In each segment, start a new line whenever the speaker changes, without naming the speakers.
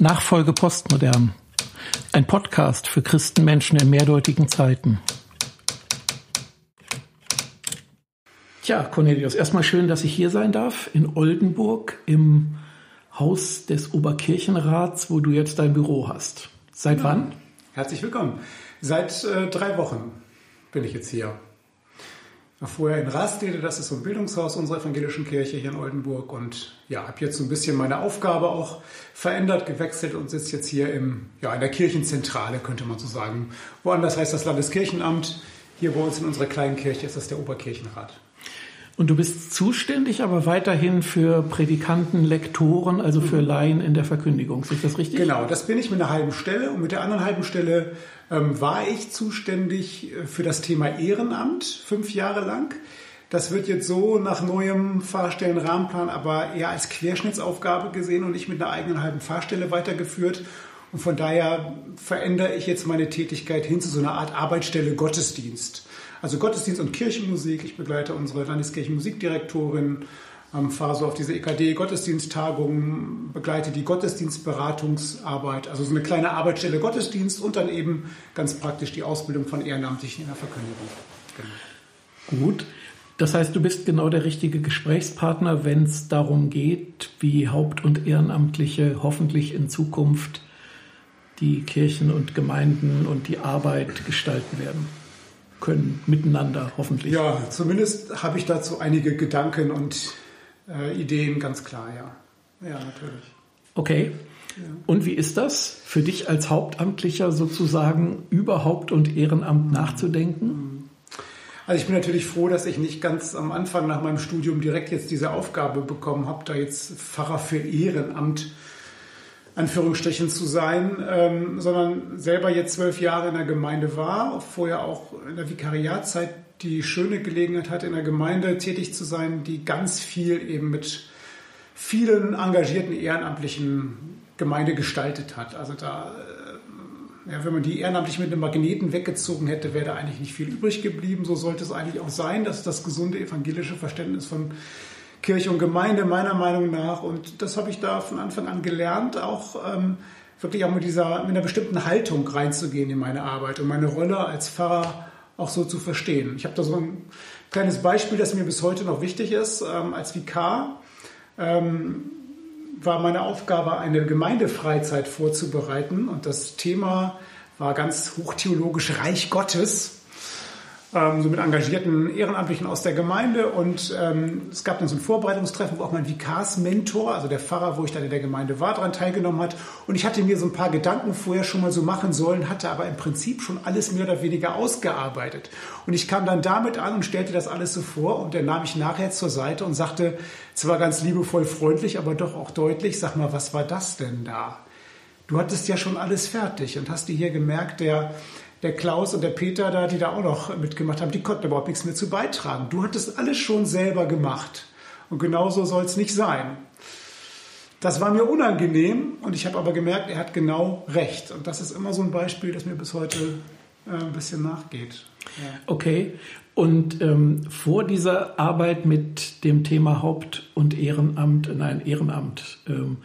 Nachfolge Postmodern. Ein Podcast für Christenmenschen in mehrdeutigen Zeiten. Tja, Cornelius, erstmal schön, dass ich hier sein darf in Oldenburg im Haus des Oberkirchenrats, wo du jetzt dein Büro hast. Seit ja. wann?
Herzlich willkommen. Seit äh, drei Wochen bin ich jetzt hier vorher in Rastede, das ist so ein Bildungshaus unserer evangelischen Kirche hier in Oldenburg und ja, habe jetzt so ein bisschen meine Aufgabe auch verändert, gewechselt und sitze jetzt hier im, ja, in der Kirchenzentrale, könnte man so sagen. Woanders heißt das Landeskirchenamt. Hier bei uns in unserer kleinen Kirche ist das der Oberkirchenrat.
Und du bist zuständig aber weiterhin für Predikanten, Lektoren, also für Laien in der Verkündigung. Ist das richtig?
Genau, das bin ich mit einer halben Stelle. Und mit der anderen halben Stelle ähm, war ich zuständig äh, für das Thema Ehrenamt fünf Jahre lang. Das wird jetzt so nach neuem Fahrstellenrahmenplan aber eher als Querschnittsaufgabe gesehen und nicht mit einer eigenen halben Fahrstelle weitergeführt. Und von daher verändere ich jetzt meine Tätigkeit hin zu so einer Art Arbeitsstelle Gottesdienst. Also Gottesdienst und Kirchenmusik. Ich begleite unsere Landeskirchenmusikdirektorin, ähm, fahre so auf diese EKD-Gottesdiensttagungen, begleite die Gottesdienstberatungsarbeit, also so eine kleine Arbeitsstelle Gottesdienst und dann eben ganz praktisch die Ausbildung von Ehrenamtlichen in der Verkündigung.
Genau. Gut. Das heißt, du bist genau der richtige Gesprächspartner, wenn es darum geht, wie Haupt- und Ehrenamtliche hoffentlich in Zukunft die Kirchen und Gemeinden und die Arbeit gestalten werden können, miteinander hoffentlich.
Ja, zumindest habe ich dazu einige Gedanken und äh, Ideen, ganz klar, ja. Ja, natürlich.
Okay. Ja. Und wie ist das für dich als Hauptamtlicher sozusagen über Haupt- und Ehrenamt nachzudenken?
Also ich bin natürlich froh, dass ich nicht ganz am Anfang nach meinem Studium direkt jetzt diese Aufgabe bekommen habe, da jetzt Pfarrer für Ehrenamt Anführungsstrichen zu sein, ähm, sondern selber jetzt zwölf Jahre in der Gemeinde war, vorher auch in der Vikariatzeit die schöne Gelegenheit hatte, in der Gemeinde tätig zu sein, die ganz viel eben mit vielen engagierten ehrenamtlichen Gemeinde gestaltet hat. Also da, äh, ja, wenn man die ehrenamtlich mit einem Magneten weggezogen hätte, wäre da eigentlich nicht viel übrig geblieben. So sollte es eigentlich auch sein. Das ist das gesunde evangelische Verständnis von Kirche und Gemeinde meiner Meinung nach. Und das habe ich da von Anfang an gelernt, auch ähm, wirklich auch mit dieser, mit einer bestimmten Haltung reinzugehen in meine Arbeit und meine Rolle als Pfarrer auch so zu verstehen. Ich habe da so ein kleines Beispiel, das mir bis heute noch wichtig ist. Ähm, als Vikar ähm, war meine Aufgabe, eine Gemeindefreizeit vorzubereiten und das Thema war ganz hochtheologisch Reich Gottes ähm, so mit engagierten Ehrenamtlichen aus der Gemeinde. Und ähm, es gab dann so ein Vorbereitungstreffen, wo auch mein Vikarsmentor, also der Pfarrer, wo ich dann in der Gemeinde war, daran teilgenommen hat. Und ich hatte mir so ein paar Gedanken vorher schon mal so machen sollen, hatte aber im Prinzip schon alles mehr oder weniger ausgearbeitet. Und ich kam dann damit an und stellte das alles so vor. Und der nahm mich nachher zur Seite und sagte, zwar ganz liebevoll freundlich, aber doch auch deutlich, sag mal, was war das denn da? Du hattest ja schon alles fertig und hast dir hier gemerkt, der der Klaus und der Peter da, die da auch noch mitgemacht haben, die konnten überhaupt nichts mehr zu beitragen. Du hattest alles schon selber gemacht. Und genauso soll es nicht sein. Das war mir unangenehm und ich habe aber gemerkt, er hat genau recht. Und das ist immer so ein Beispiel, das mir bis heute äh, ein bisschen nachgeht.
Ja. Okay. Und ähm, vor dieser Arbeit mit dem Thema Haupt- und Ehrenamt, nein, Ehrenamt, ähm,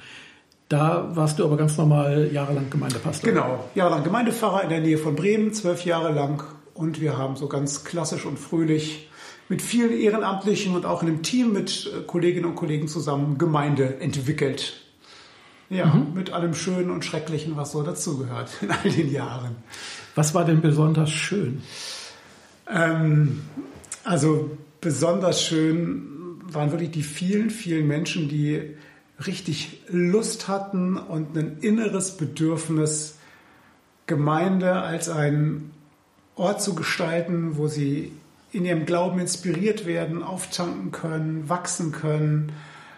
da warst du aber ganz normal jahrelang Gemeindepastor.
Genau, jahrelang Gemeindepfarrer in der Nähe von Bremen, zwölf Jahre lang. Und wir haben so ganz klassisch und fröhlich mit vielen Ehrenamtlichen und auch in einem Team mit äh, Kolleginnen und Kollegen zusammen Gemeinde entwickelt. Ja, mhm. mit allem Schönen und Schrecklichen, was so dazugehört in all den Jahren.
Was war denn besonders schön?
Ähm, also besonders schön waren wirklich die vielen, vielen Menschen, die richtig Lust hatten und ein inneres Bedürfnis, Gemeinde als einen Ort zu gestalten, wo sie in ihrem Glauben inspiriert werden, auftanken können, wachsen können,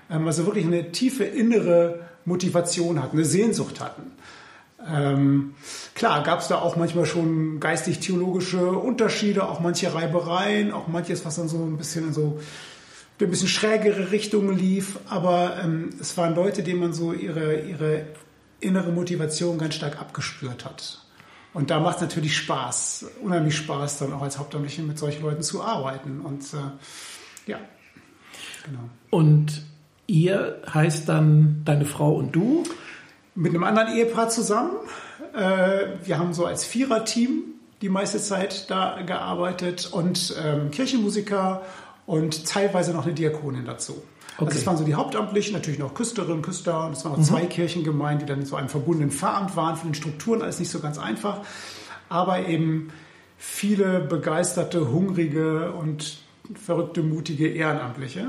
ähm, also wirklich eine tiefe innere Motivation hatten, eine Sehnsucht hatten. Ähm, klar, gab es da auch manchmal schon geistig-theologische Unterschiede, auch manche Reibereien, auch manches, was dann so ein bisschen so ein bisschen schrägere Richtungen lief, aber ähm, es waren Leute, denen man so ihre, ihre innere Motivation ganz stark abgespürt hat. Und da macht es natürlich Spaß, unheimlich Spaß, dann auch als Hauptamtliche mit solchen Leuten zu arbeiten. Und äh, ja,
genau. Und ihr heißt dann deine Frau und du?
mit einem anderen Ehepaar zusammen. Äh, wir haben so als Viererteam die meiste Zeit da gearbeitet und ähm, Kirchenmusiker und teilweise noch eine Diakonin dazu. Okay. Also das waren so die Hauptamtlichen, natürlich noch Küsterinnen, Küster. Und es waren noch mhm. zwei Kirchengemeinden, die dann in so einem verbundenen Pfarramt waren. Von den Strukturen alles nicht so ganz einfach. Aber eben viele begeisterte, hungrige und verrückte, mutige Ehrenamtliche.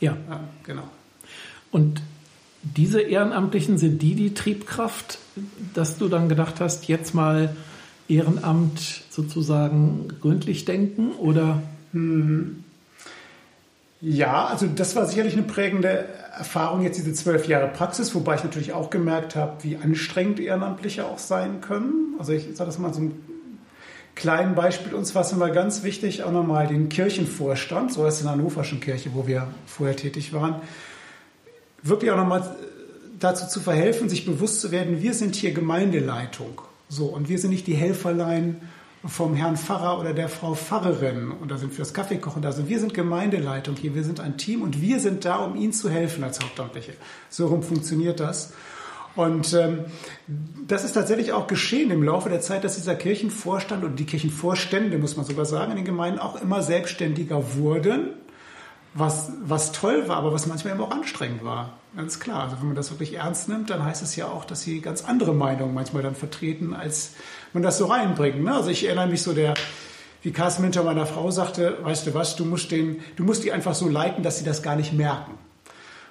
Ja. ja genau. Und diese Ehrenamtlichen sind die die Triebkraft, dass du dann gedacht hast, jetzt mal Ehrenamt sozusagen gründlich denken oder?
Mhm. Ja, also das war sicherlich eine prägende Erfahrung, jetzt diese zwölf Jahre Praxis, wobei ich natürlich auch gemerkt habe, wie anstrengend Ehrenamtliche auch sein können. Also ich sage das mal so ein kleinen Beispiel. Uns war es immer ganz wichtig, auch nochmal den Kirchenvorstand, so heißt es in der Hannoverschen Kirche, wo wir vorher tätig waren, wirklich auch nochmal dazu zu verhelfen, sich bewusst zu werden, wir sind hier Gemeindeleitung. So, und wir sind nicht die Helferlein vom Herrn Pfarrer oder der Frau Pfarrerin und da sind wir das Kaffeekochen da sind. Wir sind Gemeindeleitung hier, wir sind ein Team und wir sind da, um Ihnen zu helfen als Hauptamtliche. So rum funktioniert das. Und ähm, das ist tatsächlich auch geschehen im Laufe der Zeit, dass dieser Kirchenvorstand und die Kirchenvorstände, muss man sogar sagen, in den Gemeinden auch immer selbstständiger wurden was, was toll war, aber was manchmal eben auch anstrengend war. Ganz klar. Also wenn man das wirklich ernst nimmt, dann heißt es ja auch, dass sie ganz andere Meinungen manchmal dann vertreten, als man das so reinbringt. Ne? Also ich erinnere mich so der, wie Carsten Minter meiner Frau sagte, weißt du was, du musst, den, du musst die einfach so leiten, dass sie das gar nicht merken.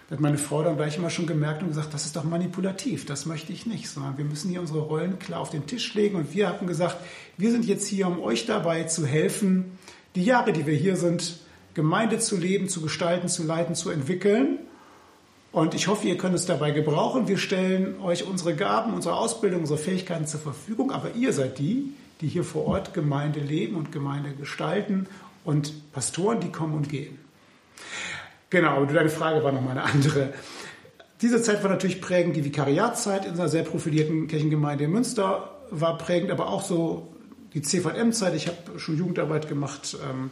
Da hat meine Frau dann gleich immer schon gemerkt und gesagt, das ist doch manipulativ, das möchte ich nicht, sondern wir müssen hier unsere Rollen klar auf den Tisch legen und wir haben gesagt, wir sind jetzt hier, um euch dabei zu helfen, die Jahre, die wir hier sind, Gemeinde zu leben, zu gestalten, zu leiten, zu entwickeln. Und ich hoffe, ihr könnt es dabei gebrauchen. Wir stellen euch unsere Gaben, unsere Ausbildung, unsere Fähigkeiten zur Verfügung. Aber ihr seid die, die hier vor Ort Gemeinde leben und Gemeinde gestalten und Pastoren, die kommen und gehen. Genau, deine Frage war nochmal eine andere. Diese Zeit war natürlich prägend. Die Vikariatszeit in einer sehr profilierten Kirchengemeinde in Münster war prägend, aber auch so die CVM-Zeit. Ich habe schon Jugendarbeit gemacht. Ähm,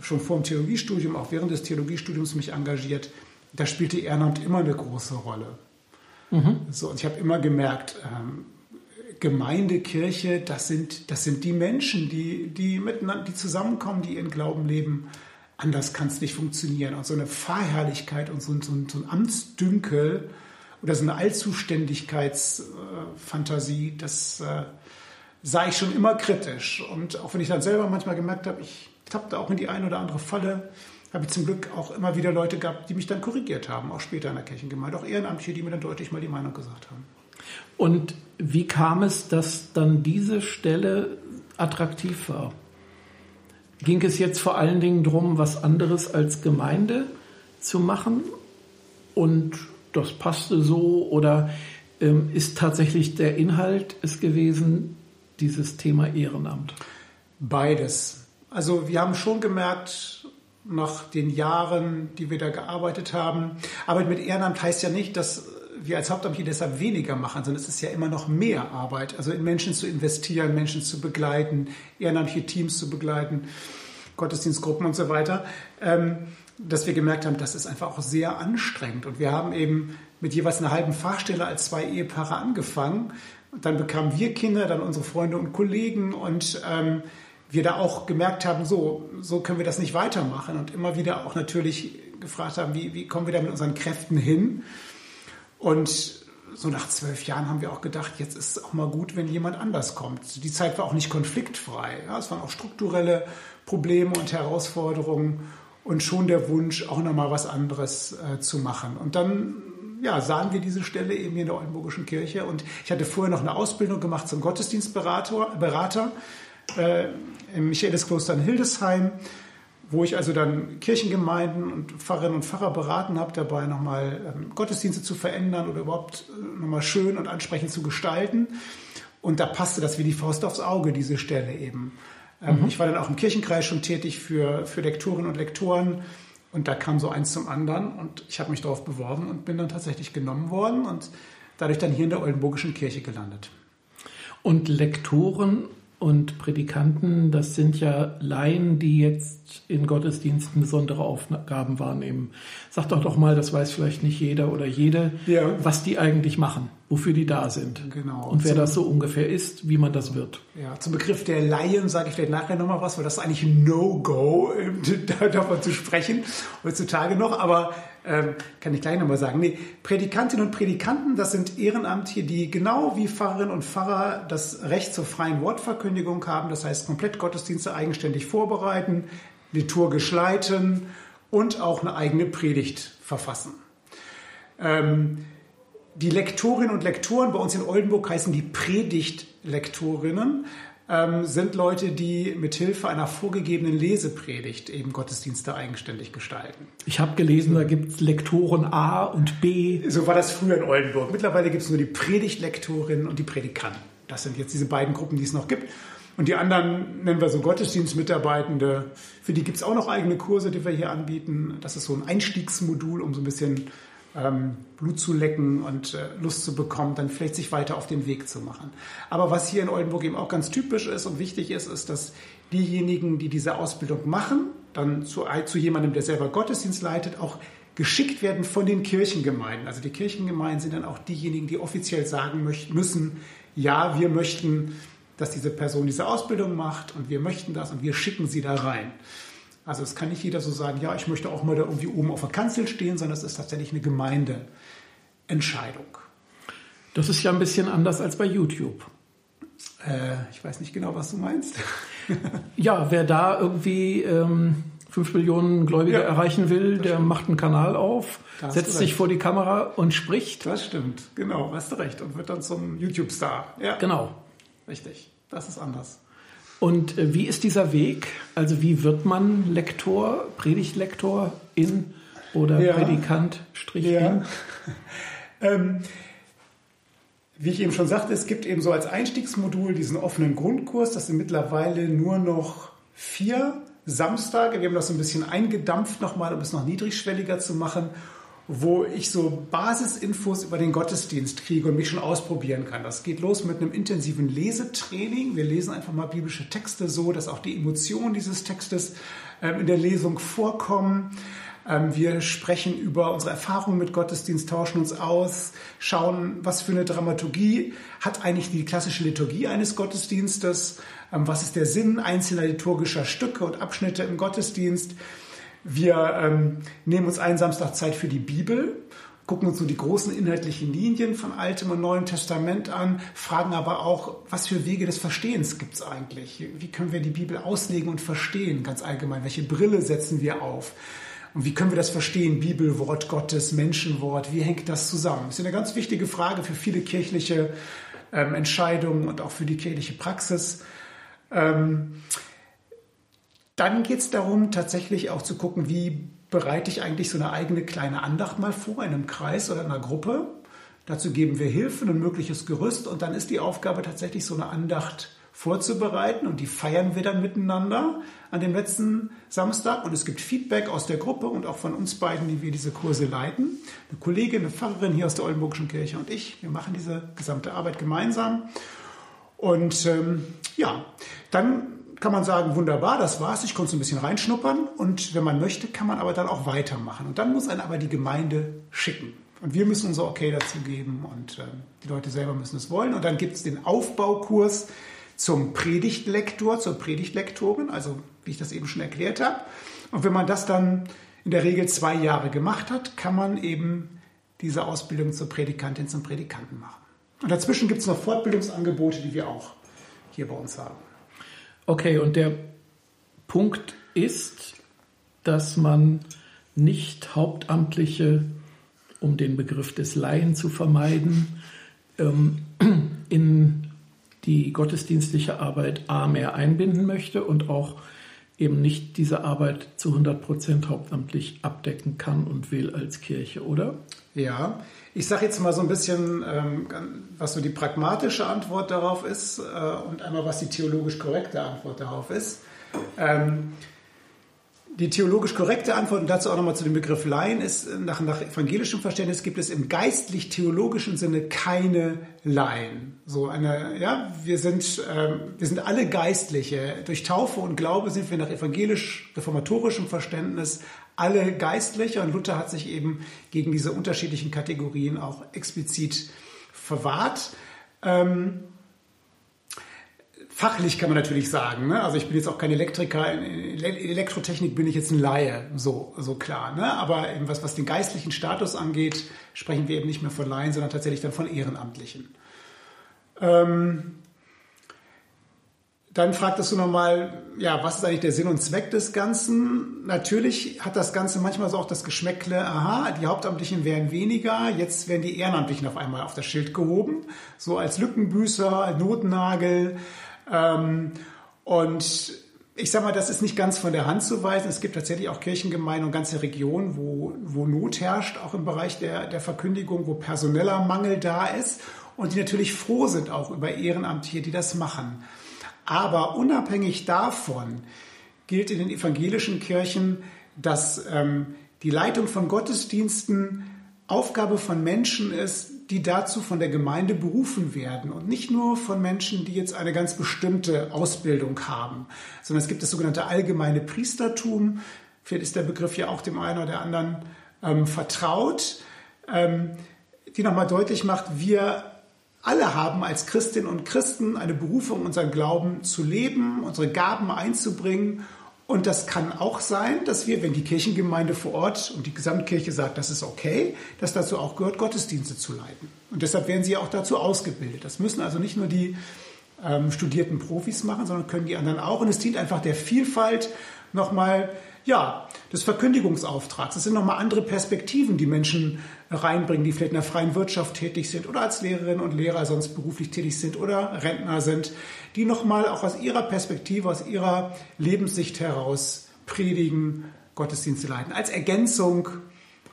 schon vor dem Theologiestudium, auch während des Theologiestudiums mich engagiert. Da spielte Ehrenamt immer eine große Rolle. Mhm. So, und ich habe immer gemerkt, ähm, Gemeinde, Kirche, das sind, das sind die Menschen, die, die miteinander, die zusammenkommen, die ihren Glauben leben. Anders kann es nicht funktionieren. Und so eine Fahrherrlichkeit und so, so, so ein Amtsdünkel oder so eine Allzuständigkeitsfantasie, das äh, sah ich schon immer kritisch. Und auch wenn ich dann selber manchmal gemerkt habe, ich tappte auch in die eine oder andere Falle. Habe ich zum Glück auch immer wieder Leute gehabt, die mich dann korrigiert haben, auch später in der Kirchengemeinde, auch Ehrenamtliche, die mir dann deutlich mal die Meinung gesagt haben.
Und wie kam es, dass dann diese Stelle attraktiv war? Ging es jetzt vor allen Dingen darum, was anderes als Gemeinde zu machen? Und das passte so? Oder ähm, ist tatsächlich der Inhalt es gewesen, dieses Thema Ehrenamt?
Beides. Also wir haben schon gemerkt, nach den Jahren, die wir da gearbeitet haben, Arbeit mit Ehrenamt heißt ja nicht, dass wir als Hauptamtliche deshalb weniger machen, sondern es ist ja immer noch mehr Arbeit. Also in Menschen zu investieren, Menschen zu begleiten, ehrenamtliche Teams zu begleiten, Gottesdienstgruppen und so weiter. Ähm, dass wir gemerkt haben, das ist einfach auch sehr anstrengend. Und wir haben eben mit jeweils einer halben Fachstelle als zwei Ehepaare angefangen. Und dann bekamen wir Kinder, dann unsere Freunde und Kollegen und ähm, wir da auch gemerkt haben, so, so können wir das nicht weitermachen und immer wieder auch natürlich gefragt haben, wie, wie kommen wir da mit unseren Kräften hin? Und so nach zwölf Jahren haben wir auch gedacht, jetzt ist es auch mal gut, wenn jemand anders kommt. Die Zeit war auch nicht konfliktfrei. Ja, es waren auch strukturelle Probleme und Herausforderungen und schon der Wunsch, auch nochmal was anderes äh, zu machen. Und dann ja, sahen wir diese Stelle eben hier in der Oldenburgischen Kirche. Und ich hatte vorher noch eine Ausbildung gemacht zum Gottesdienstberater. Berater äh, im Michaeliskloster in Hildesheim, wo ich also dann Kirchengemeinden und Pfarrerinnen und Pfarrer beraten habe, dabei nochmal ähm, Gottesdienste zu verändern oder überhaupt äh, nochmal schön und ansprechend zu gestalten. Und da passte das wie die Faust aufs Auge, diese Stelle eben. Ähm, mhm. Ich war dann auch im Kirchenkreis schon tätig für, für Lektorinnen und Lektoren. Und da kam so eins zum anderen und ich habe mich darauf beworben und bin dann tatsächlich genommen worden und dadurch dann hier in der Oldenburgischen Kirche gelandet.
Und Lektoren und Predikanten, das sind ja Laien, die jetzt in Gottesdiensten besondere Aufgaben wahrnehmen. Sag doch doch mal, das weiß vielleicht nicht jeder oder jede, ja. was die eigentlich machen, wofür die da sind. Genau. Und wer das so ungefähr ist, wie man das wird.
Ja, zum Begriff der Laien sage ich vielleicht nachher nochmal was, weil das ist eigentlich ein No-Go, davon zu sprechen, heutzutage noch, aber ähm, kann ich gleich nochmal sagen. Nee, Predikantinnen und Predikanten, das sind Ehrenamtliche, die genau wie Pfarrerinnen und Pfarrer das Recht zur freien Wortverkündigung haben. Das heißt, komplett Gottesdienste eigenständig vorbereiten, liturgisch leiten und auch eine eigene Predigt verfassen. Ähm, die Lektorinnen und Lektoren bei uns in Oldenburg heißen die Predigtlektorinnen ähm, sind Leute, die mit Hilfe einer vorgegebenen Lesepredigt eben Gottesdienste eigenständig gestalten.
Ich habe gelesen, da gibt es Lektoren A und B.
So war das früher in Oldenburg. Mittlerweile gibt es nur die Predigtlektorinnen und die Predikanten. Das sind jetzt diese beiden Gruppen, die es noch gibt. Und die anderen nennen wir so Gottesdienstmitarbeitende. Für die gibt es auch noch eigene Kurse, die wir hier anbieten. Das ist so ein Einstiegsmodul, um so ein bisschen ähm, Blut zu lecken und äh, Lust zu bekommen, dann vielleicht sich weiter auf den Weg zu machen. Aber was hier in Oldenburg eben auch ganz typisch ist und wichtig ist, ist, dass diejenigen, die diese Ausbildung machen, dann zu, zu jemandem, der selber Gottesdienst leitet, auch geschickt werden von den Kirchengemeinden. Also die Kirchengemeinden sind dann auch diejenigen, die offiziell sagen müssen, ja, wir möchten, dass diese Person diese Ausbildung macht und wir möchten das und wir schicken sie da rein. Also es kann nicht jeder so sagen, ja, ich möchte auch mal da irgendwie oben auf der Kanzel stehen, sondern es ist tatsächlich eine Gemeindeentscheidung.
Das ist ja ein bisschen anders als bei YouTube.
Äh, ich weiß nicht genau, was du meinst.
ja, wer da irgendwie ähm, 5 Millionen Gläubige ja, erreichen will, der stimmt. macht einen Kanal auf, setzt sich vor die Kamera und spricht.
Das stimmt, genau, hast du recht. Und wird dann zum YouTube-Star.
Ja. Genau.
Richtig, das ist anders.
Und äh, wie ist dieser Weg? Also wie wird man Lektor, Predigtlektor in oder ja. Predikant Strich ja. in?
ähm, wie ich eben schon sagte, es gibt eben so als Einstiegsmodul diesen offenen Grundkurs. Das sind mittlerweile nur noch vier Samstage. Wir haben das so ein bisschen eingedampft nochmal, um es noch niedrigschwelliger zu machen wo ich so Basisinfos über den Gottesdienst kriege und mich schon ausprobieren kann. Das geht los mit einem intensiven Lesetraining. Wir lesen einfach mal biblische Texte so, dass auch die Emotionen dieses Textes ähm, in der Lesung vorkommen. Ähm, wir sprechen über unsere Erfahrungen mit Gottesdienst, tauschen uns aus, schauen, was für eine Dramaturgie hat eigentlich die klassische Liturgie eines Gottesdienstes, ähm, was ist der Sinn einzelner liturgischer Stücke und Abschnitte im Gottesdienst. Wir ähm, nehmen uns einen Samstag Zeit für die Bibel, gucken uns so die großen inhaltlichen Linien von Altem und Neuem Testament an, fragen aber auch, was für Wege des Verstehens gibt es eigentlich? Wie können wir die Bibel auslegen und verstehen, ganz allgemein? Welche Brille setzen wir auf? Und wie können wir das verstehen? Bibel, Wort Gottes, Menschenwort, wie hängt das zusammen? Das ist eine ganz wichtige Frage für viele kirchliche ähm, Entscheidungen und auch für die kirchliche Praxis. Ähm, dann geht es darum, tatsächlich auch zu gucken, wie bereite ich eigentlich so eine eigene kleine Andacht mal vor in einem Kreis oder in einer Gruppe. Dazu geben wir Hilfen, ein mögliches Gerüst und dann ist die Aufgabe tatsächlich so eine Andacht vorzubereiten und die feiern wir dann miteinander an dem letzten Samstag und es gibt Feedback aus der Gruppe und auch von uns beiden, die wir diese Kurse leiten. Eine Kollegin, eine Pfarrerin hier aus der Oldenburgischen Kirche und ich, wir machen diese gesamte Arbeit gemeinsam. Und ähm, ja, dann kann man sagen, wunderbar, das war's, ich konnte so ein bisschen reinschnuppern und wenn man möchte, kann man aber dann auch weitermachen. Und dann muss einen aber die Gemeinde schicken. Und wir müssen unser Okay dazu geben und äh, die Leute selber müssen es wollen. Und dann gibt es den Aufbaukurs zum Predigtlektor, zur Predigtlektorin, also wie ich das eben schon erklärt habe. Und wenn man das dann in der Regel zwei Jahre gemacht hat, kann man eben diese Ausbildung zur Predikantin, zum Predikanten machen. Und dazwischen gibt es noch Fortbildungsangebote, die wir auch hier bei uns haben.
Okay, und der Punkt ist, dass man nicht Hauptamtliche, um den Begriff des Laien zu vermeiden, ähm, in die gottesdienstliche Arbeit A mehr einbinden möchte und auch eben nicht diese Arbeit zu 100 Prozent hauptamtlich abdecken kann und will als Kirche, oder?
Ja, ich sage jetzt mal so ein bisschen, ähm, was so die pragmatische Antwort darauf ist äh, und einmal was die theologisch korrekte Antwort darauf ist. Die theologisch korrekte Antwort und dazu auch nochmal zu dem Begriff Laien ist, nach, nach evangelischem Verständnis gibt es im geistlich-theologischen Sinne keine Laien. So eine, ja, wir sind, ähm, wir sind alle Geistliche. Durch Taufe und Glaube sind wir nach evangelisch-reformatorischem Verständnis alle Geistliche und Luther hat sich eben gegen diese unterschiedlichen Kategorien auch explizit verwahrt. Ähm, Fachlich kann man natürlich sagen, ne? also ich bin jetzt auch kein Elektriker, in Elektrotechnik bin ich jetzt ein Laie, so, so klar. Ne? Aber eben was, was den geistlichen Status angeht, sprechen wir eben nicht mehr von Laien, sondern tatsächlich dann von Ehrenamtlichen. Ähm, dann fragtest du nochmal, ja, was ist eigentlich der Sinn und Zweck des Ganzen? Natürlich hat das Ganze manchmal so auch das Geschmäckle, aha, die Hauptamtlichen werden weniger, jetzt werden die Ehrenamtlichen auf einmal auf das Schild gehoben, so als Lückenbüßer, Notnagel, ähm, und ich sage mal, das ist nicht ganz von der Hand zu weisen. Es gibt tatsächlich auch Kirchengemeinden und ganze Regionen, wo, wo Not herrscht, auch im Bereich der, der Verkündigung, wo personeller Mangel da ist und die natürlich froh sind auch über Ehrenamtliche, die das machen. Aber unabhängig davon gilt in den evangelischen Kirchen, dass ähm, die Leitung von Gottesdiensten Aufgabe von Menschen ist, die dazu von der Gemeinde berufen werden und nicht nur von Menschen, die jetzt eine ganz bestimmte Ausbildung haben, sondern es gibt das sogenannte allgemeine Priestertum. Vielleicht ist der Begriff ja auch dem einen oder anderen ähm, vertraut, ähm, die nochmal deutlich macht, wir alle haben als Christinnen und Christen eine Berufung, unseren Glauben zu leben, unsere Gaben einzubringen und das kann auch sein, dass wir, wenn die Kirchengemeinde vor Ort und die Gesamtkirche sagt, das ist okay, dass dazu auch gehört, Gottesdienste zu leiten. Und deshalb werden sie auch dazu ausgebildet. Das müssen also nicht nur die ähm, studierten Profis machen, sondern können die anderen auch. Und es dient einfach der Vielfalt nochmal ja, des Verkündigungsauftrags. Das sind nochmal andere Perspektiven, die Menschen reinbringen, die vielleicht in der freien Wirtschaft tätig sind oder als Lehrerinnen und Lehrer sonst beruflich tätig sind oder Rentner sind, die nochmal auch aus ihrer Perspektive, aus ihrer Lebenssicht heraus predigen, Gottesdienste leiten, als Ergänzung,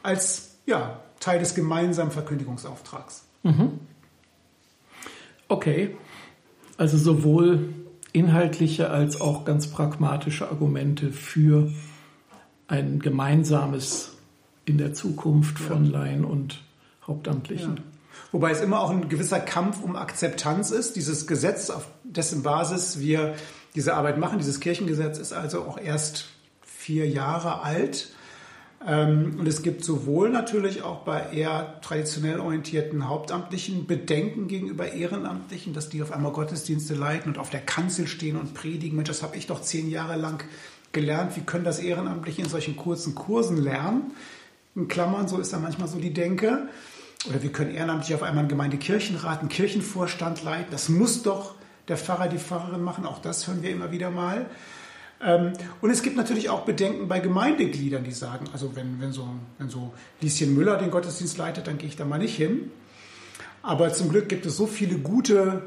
als ja, Teil des gemeinsamen Verkündigungsauftrags. Mhm.
Okay, also sowohl inhaltliche als auch ganz pragmatische Argumente für ein gemeinsames in der Zukunft von ja. Laien und Hauptamtlichen. Ja.
Wobei es immer auch ein gewisser Kampf um Akzeptanz ist. Dieses Gesetz, auf dessen Basis wir diese Arbeit machen, dieses Kirchengesetz ist also auch erst vier Jahre alt. Ähm, und es gibt sowohl natürlich auch bei eher traditionell orientierten Hauptamtlichen Bedenken gegenüber Ehrenamtlichen, dass die auf einmal Gottesdienste leiten und auf der Kanzel stehen und predigen. Mensch, das habe ich doch zehn Jahre lang gelernt, wie können das Ehrenamtliche in solchen kurzen Kursen lernen. In Klammern, so ist da manchmal so die Denke. Oder wir können ehrenamtlich auf einmal einen Gemeindekirchenrat, einen Kirchenvorstand leiten. Das muss doch der Pfarrer, die Pfarrerin machen. Auch das hören wir immer wieder mal. Ähm, und es gibt natürlich auch Bedenken bei Gemeindegliedern, die sagen, also wenn, wenn, so, wenn so Lieschen Müller den Gottesdienst leitet, dann gehe ich da mal nicht hin. Aber zum Glück gibt es so viele gute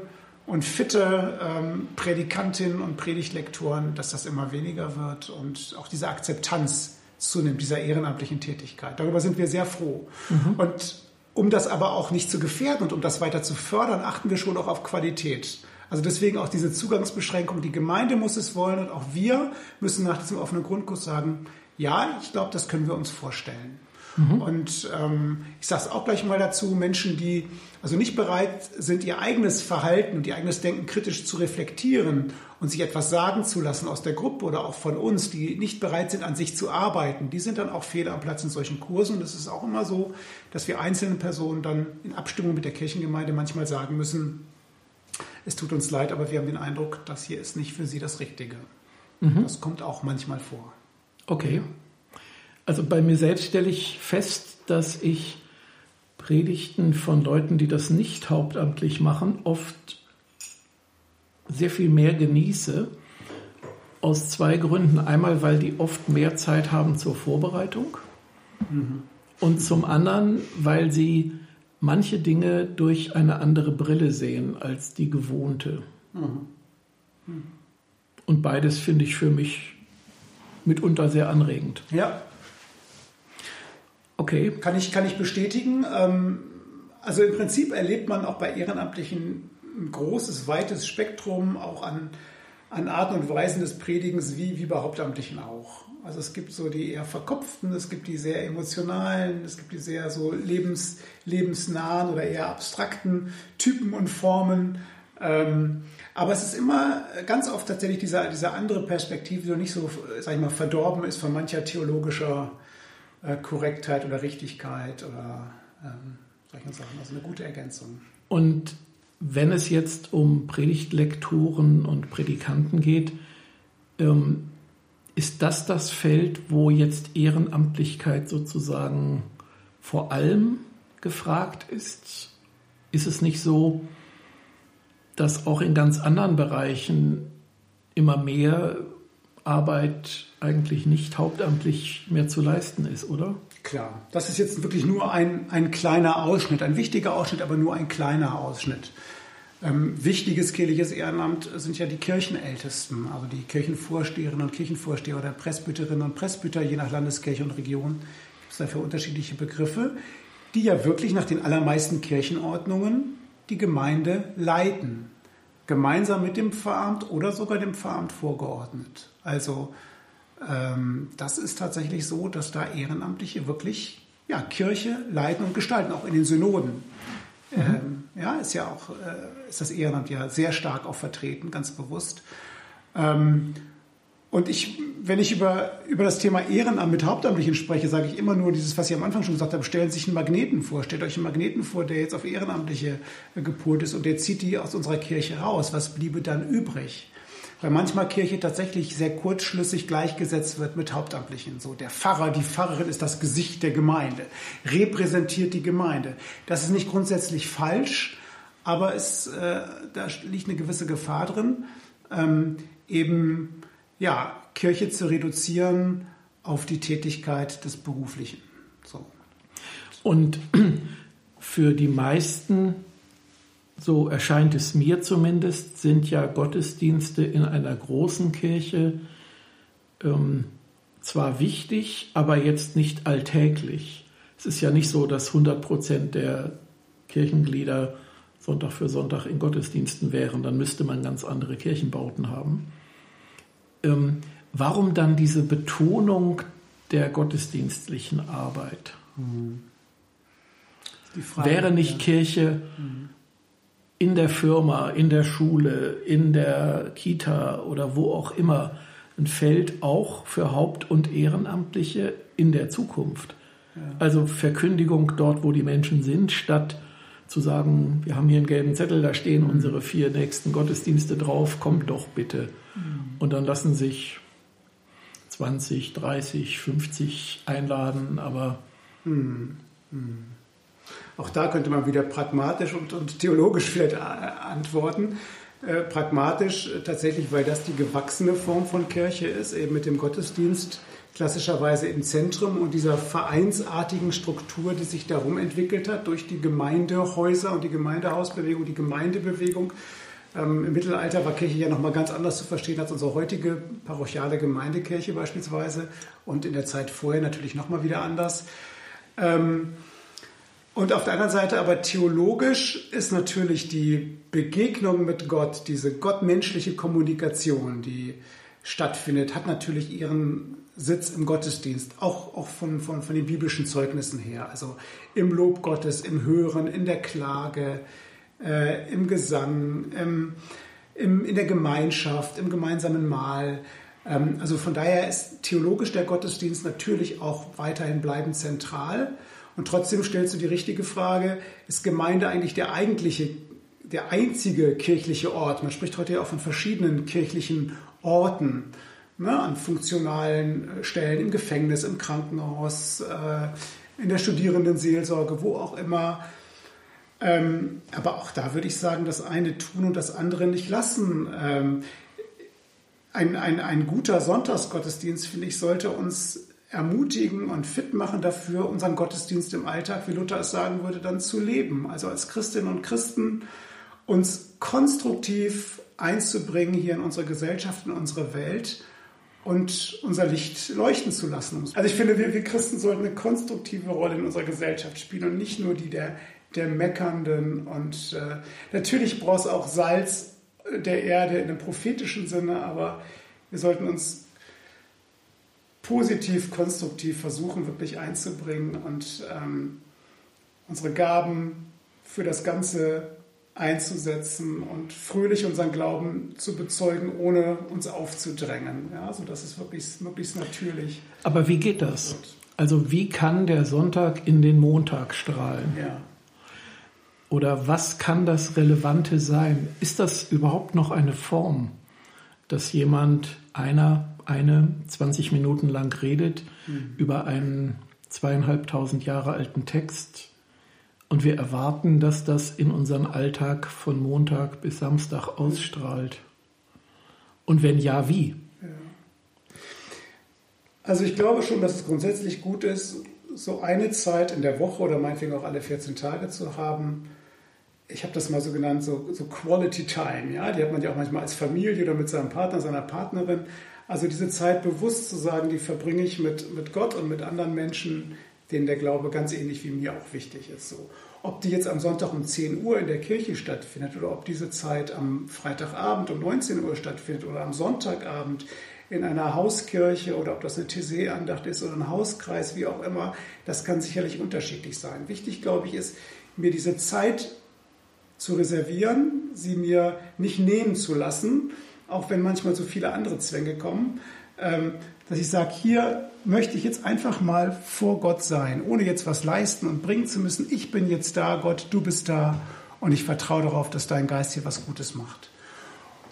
und fitte ähm, Predikantinnen und Predigtlektoren, dass das immer weniger wird und auch diese Akzeptanz zunimmt, dieser ehrenamtlichen Tätigkeit. Darüber sind wir sehr froh. Mhm. Und um das aber auch nicht zu gefährden und um das weiter zu fördern, achten wir schon auch auf Qualität. Also deswegen auch diese Zugangsbeschränkung. Die Gemeinde muss es wollen und auch wir müssen nach diesem offenen Grundkurs sagen, ja, ich glaube, das können wir uns vorstellen. Mhm. Und ähm, ich sage es auch gleich mal dazu, Menschen, die also nicht bereit sind, ihr eigenes Verhalten und ihr eigenes Denken kritisch zu reflektieren und sich etwas sagen zu lassen aus der Gruppe oder auch von uns, die nicht bereit sind, an sich zu arbeiten, die sind dann auch fehl am Platz in solchen Kursen. Und es ist auch immer so, dass wir einzelne Personen dann in Abstimmung mit der Kirchengemeinde manchmal sagen müssen, es tut uns leid, aber wir haben den Eindruck, das hier ist nicht für Sie das Richtige. Mhm. Das kommt auch manchmal vor.
Okay. Also bei mir selbst stelle ich fest, dass ich Predigten von Leuten, die das nicht hauptamtlich machen, oft sehr viel mehr genieße. Aus zwei Gründen. Einmal, weil die oft mehr Zeit haben zur Vorbereitung. Mhm. Und zum anderen, weil sie manche Dinge durch eine andere Brille sehen als die gewohnte. Mhm. Mhm. Und beides finde ich für mich mitunter sehr anregend.
Ja, Okay. Kann ich, kann ich bestätigen. Ähm, also im Prinzip erlebt man auch bei Ehrenamtlichen ein großes, weites Spektrum auch an, an Arten und Weisen des Predigens wie, wie bei Hauptamtlichen auch. Also es gibt so die eher verkopften, es gibt die sehr emotionalen, es gibt die sehr so lebens, lebensnahen oder eher abstrakten Typen und Formen. Ähm, aber es ist immer ganz oft tatsächlich diese, diese andere Perspektive, die so nicht so, sag ich mal, verdorben ist von mancher theologischer äh, Korrektheit oder Richtigkeit oder ähm, solchen Sachen. Also eine gute Ergänzung.
Und wenn es jetzt um Predigtlektoren und Predikanten geht, ähm, ist das das Feld, wo jetzt Ehrenamtlichkeit sozusagen vor allem gefragt ist? Ist es nicht so, dass auch in ganz anderen Bereichen immer mehr Arbeit eigentlich nicht hauptamtlich mehr zu leisten ist, oder?
Klar, das ist jetzt wirklich nur ein, ein kleiner Ausschnitt, ein wichtiger Ausschnitt, aber nur ein kleiner Ausschnitt. Ähm, wichtiges kirchliches Ehrenamt sind ja die Kirchenältesten, also die Kirchenvorsteherinnen und Kirchenvorsteher oder Presbyterinnen und Presbyter, je nach Landeskirche und Region gibt es dafür unterschiedliche Begriffe, die ja wirklich nach den allermeisten Kirchenordnungen die Gemeinde leiten, gemeinsam mit dem Pfarramt oder sogar dem Pfarramt vorgeordnet. Also ähm, das ist tatsächlich so, dass da Ehrenamtliche wirklich ja, Kirche leiten und gestalten, auch in den Synoden. Mhm. Ähm, ja, ist ja auch, äh, ist das Ehrenamt ja sehr stark auch vertreten, ganz bewusst. Ähm, und ich, wenn ich über, über das Thema Ehrenamt mit Hauptamtlichen spreche, sage ich immer nur dieses, was ich am Anfang schon gesagt habe, stellen Sie sich einen Magneten vor. Stellt euch einen Magneten vor, der jetzt auf Ehrenamtliche äh, gepolt ist und der zieht die aus unserer Kirche raus. Was bliebe dann übrig? Weil manchmal Kirche tatsächlich sehr kurzschlüssig gleichgesetzt wird mit Hauptamtlichen. So der Pfarrer, die Pfarrerin ist das Gesicht der Gemeinde, repräsentiert die Gemeinde. Das ist nicht grundsätzlich falsch, aber es, äh, da liegt eine gewisse Gefahr drin, ähm, eben ja Kirche zu reduzieren auf die Tätigkeit des Beruflichen. So.
Und für die meisten so erscheint es mir zumindest, sind ja Gottesdienste in einer großen Kirche ähm, zwar wichtig, aber jetzt nicht alltäglich. Es ist ja nicht so, dass 100 Prozent der Kirchenglieder Sonntag für Sonntag in Gottesdiensten wären. Dann müsste man ganz andere Kirchenbauten haben. Ähm, warum dann diese Betonung der gottesdienstlichen Arbeit? Mhm. Wäre nicht ja. Kirche mhm in der Firma, in der Schule, in der Kita oder wo auch immer ein Feld auch für Haupt- und Ehrenamtliche in der Zukunft. Ja. Also Verkündigung dort, wo die Menschen sind, statt zu sagen, wir haben hier einen gelben Zettel, da stehen mhm. unsere vier nächsten Gottesdienste drauf, kommt doch bitte. Mhm. Und dann lassen sich 20, 30, 50 einladen, aber
mhm. mhm. Auch da könnte man wieder pragmatisch und, und theologisch vielleicht äh, antworten. Äh, pragmatisch äh, tatsächlich, weil das die gewachsene Form von Kirche ist, eben mit dem Gottesdienst klassischerweise im Zentrum und dieser vereinsartigen Struktur, die sich darum entwickelt hat durch die Gemeindehäuser und die Gemeindehausbewegung, die Gemeindebewegung. Ähm, Im Mittelalter war Kirche ja nochmal ganz anders zu verstehen als unsere heutige parochiale Gemeindekirche beispielsweise und in der Zeit vorher natürlich nochmal wieder anders. Ähm, und auf der anderen Seite aber theologisch ist natürlich die Begegnung mit Gott, diese gottmenschliche Kommunikation, die stattfindet, hat natürlich ihren Sitz im Gottesdienst, auch, auch von, von, von den biblischen Zeugnissen her. Also im Lob Gottes, im Hören, in der Klage, äh, im Gesang, im, im, in der Gemeinschaft, im gemeinsamen Mahl. Ähm, also von daher ist theologisch der Gottesdienst natürlich auch weiterhin bleibend zentral. Und trotzdem stellst du die richtige Frage, ist Gemeinde eigentlich der eigentliche, der einzige kirchliche Ort? Man spricht heute ja auch von verschiedenen kirchlichen Orten, ne, an funktionalen äh, Stellen, im Gefängnis, im Krankenhaus, äh, in der Studierendenseelsorge, wo auch immer. Ähm, aber auch da würde ich sagen, das eine tun und das andere nicht lassen. Ähm, ein, ein, ein guter Sonntagsgottesdienst, finde ich, sollte uns ermutigen und fit machen dafür, unseren Gottesdienst im Alltag, wie Luther es sagen würde, dann zu leben. Also als Christinnen und Christen uns konstruktiv einzubringen hier in unsere Gesellschaft, in unsere Welt und unser Licht leuchten zu lassen. Also ich finde, wir, wir Christen sollten eine konstruktive Rolle in unserer Gesellschaft spielen und nicht nur die der, der Meckernden. Und äh, natürlich braucht es auch Salz der Erde in einem prophetischen Sinne, aber wir sollten uns positiv, konstruktiv versuchen, wirklich einzubringen und ähm, unsere Gaben für das Ganze einzusetzen und fröhlich unseren Glauben zu bezeugen, ohne uns aufzudrängen, ja, sodass es wirklich möglichst natürlich.
Aber wie geht das? Wird. Also wie kann der Sonntag in den Montag strahlen?
Ja.
Oder was kann das Relevante sein? Ist das überhaupt noch eine Form, dass jemand, einer, eine 20 Minuten lang redet mhm. über einen zweieinhalbtausend Jahre alten Text und wir erwarten, dass das in unseren Alltag von Montag bis Samstag ausstrahlt? Und wenn ja, wie?
Also ich glaube schon, dass es grundsätzlich gut ist, so eine Zeit in der Woche oder meinetwegen auch alle 14 Tage zu haben. Ich habe das mal so genannt, so, so Quality Time. Ja? Die hat man ja auch manchmal als Familie oder mit seinem Partner, seiner Partnerin. Also diese Zeit bewusst zu sagen, die verbringe ich mit, mit Gott und mit anderen Menschen, denen der Glaube ganz ähnlich wie mir auch wichtig ist. So. Ob die jetzt am Sonntag um 10 Uhr in der Kirche stattfindet oder ob diese Zeit am Freitagabend um 19 Uhr stattfindet oder am Sonntagabend in einer Hauskirche oder ob das eine Thésée-Andacht ist oder ein Hauskreis, wie auch immer, das kann sicherlich unterschiedlich sein. Wichtig, glaube ich, ist, mir diese Zeit zu reservieren, sie mir nicht nehmen zu lassen, auch wenn manchmal so viele andere Zwänge kommen, ähm, dass ich sage, hier möchte ich jetzt einfach mal vor Gott sein, ohne jetzt was leisten und bringen zu müssen. Ich bin jetzt da, Gott, du bist da und ich vertraue darauf, dass dein Geist hier was Gutes macht.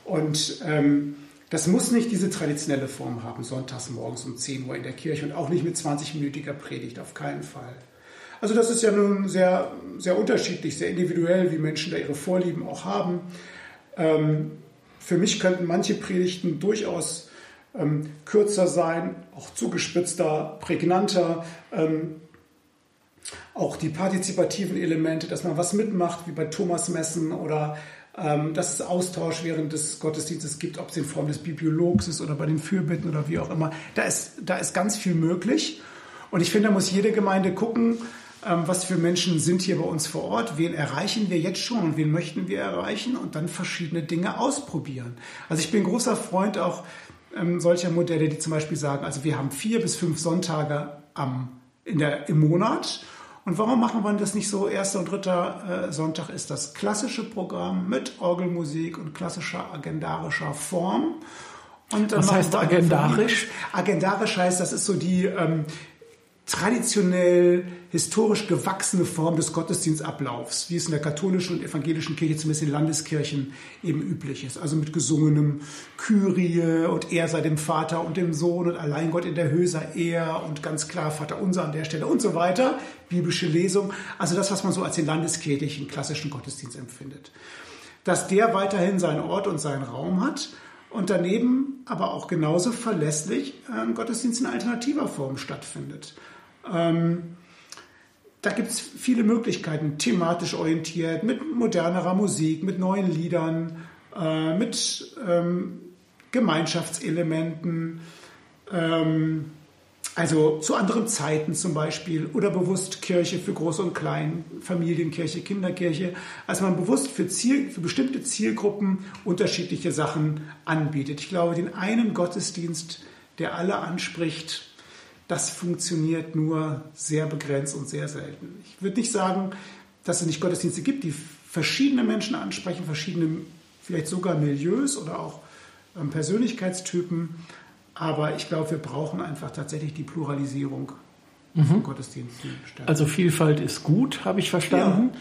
Und ähm, das muss nicht diese traditionelle Form haben, sonntags morgens um 10 Uhr in der Kirche und auch nicht mit 20-minütiger Predigt, auf keinen Fall. Also das ist ja nun sehr, sehr unterschiedlich, sehr individuell, wie Menschen da ihre Vorlieben auch haben. Ähm, für mich könnten manche Predigten durchaus ähm, kürzer sein, auch zugespitzter, prägnanter. Ähm, auch die partizipativen Elemente, dass man was mitmacht, wie bei Thomas Messen oder ähm, dass es Austausch während des Gottesdienstes gibt, ob es in Form des Bibliologs ist oder bei den Fürbitten oder wie auch immer. Da ist, da ist ganz viel möglich. Und ich finde, da muss jede Gemeinde gucken, was für Menschen sind hier bei uns vor Ort, wen erreichen wir jetzt schon und wen möchten wir erreichen und dann verschiedene Dinge ausprobieren. Also ich bin großer Freund auch ähm, solcher Modelle, die zum Beispiel sagen, also wir haben vier bis fünf Sonntage am, in der, im Monat und warum machen wir das nicht so? Erster und dritter äh, Sonntag ist das klassische Programm mit Orgelmusik und klassischer agendarischer Form.
Und Was heißt agendarisch?
Agendarisch heißt, das ist so die, ähm, traditionell historisch gewachsene Form des Gottesdienstablaufs, wie es in der katholischen und evangelischen Kirche, zumindest in Landeskirchen, eben üblich ist. Also mit gesungenem Kyrie und er sei dem Vater und dem Sohn und allein Gott in der Höhe sei er und ganz klar Vater unser an der Stelle und so weiter. Biblische Lesung. Also das, was man so als den landeskirchlichen klassischen Gottesdienst empfindet. Dass der weiterhin seinen Ort und seinen Raum hat und daneben aber auch genauso verlässlich ein Gottesdienst in alternativer Form stattfindet. Ähm, da gibt es viele Möglichkeiten, thematisch orientiert, mit modernerer Musik, mit neuen Liedern, äh, mit ähm, Gemeinschaftselementen, ähm, also zu anderen Zeiten zum Beispiel oder bewusst Kirche für Groß und Klein, Familienkirche, Kinderkirche, als man bewusst für, Ziel, für bestimmte Zielgruppen unterschiedliche Sachen anbietet. Ich glaube, den einen Gottesdienst, der alle anspricht, das funktioniert nur sehr begrenzt und sehr selten. Ich würde nicht sagen, dass es nicht Gottesdienste gibt, die verschiedene Menschen ansprechen, verschiedene, vielleicht sogar Milieus oder auch ähm, Persönlichkeitstypen. Aber ich glaube, wir brauchen einfach tatsächlich die Pluralisierung mhm. von Gottesdiensten.
Also Vielfalt ist gut, habe ich verstanden.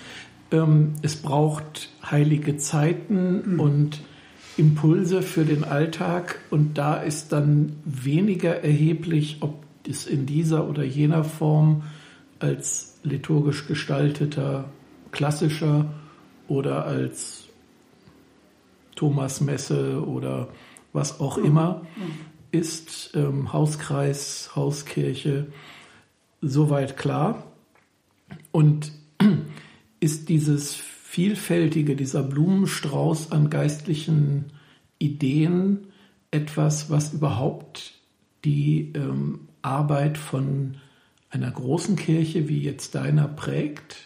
Ja. Ähm, es braucht heilige Zeiten mhm. und Impulse für den Alltag. Und da ist dann weniger erheblich, ob ist in dieser oder jener Form als liturgisch gestalteter klassischer oder als Thomasmesse oder was auch immer ist, ähm, Hauskreis, Hauskirche, soweit klar. Und ist dieses vielfältige, dieser Blumenstrauß an geistlichen Ideen etwas, was überhaupt die ähm, Arbeit von einer großen Kirche wie jetzt deiner prägt?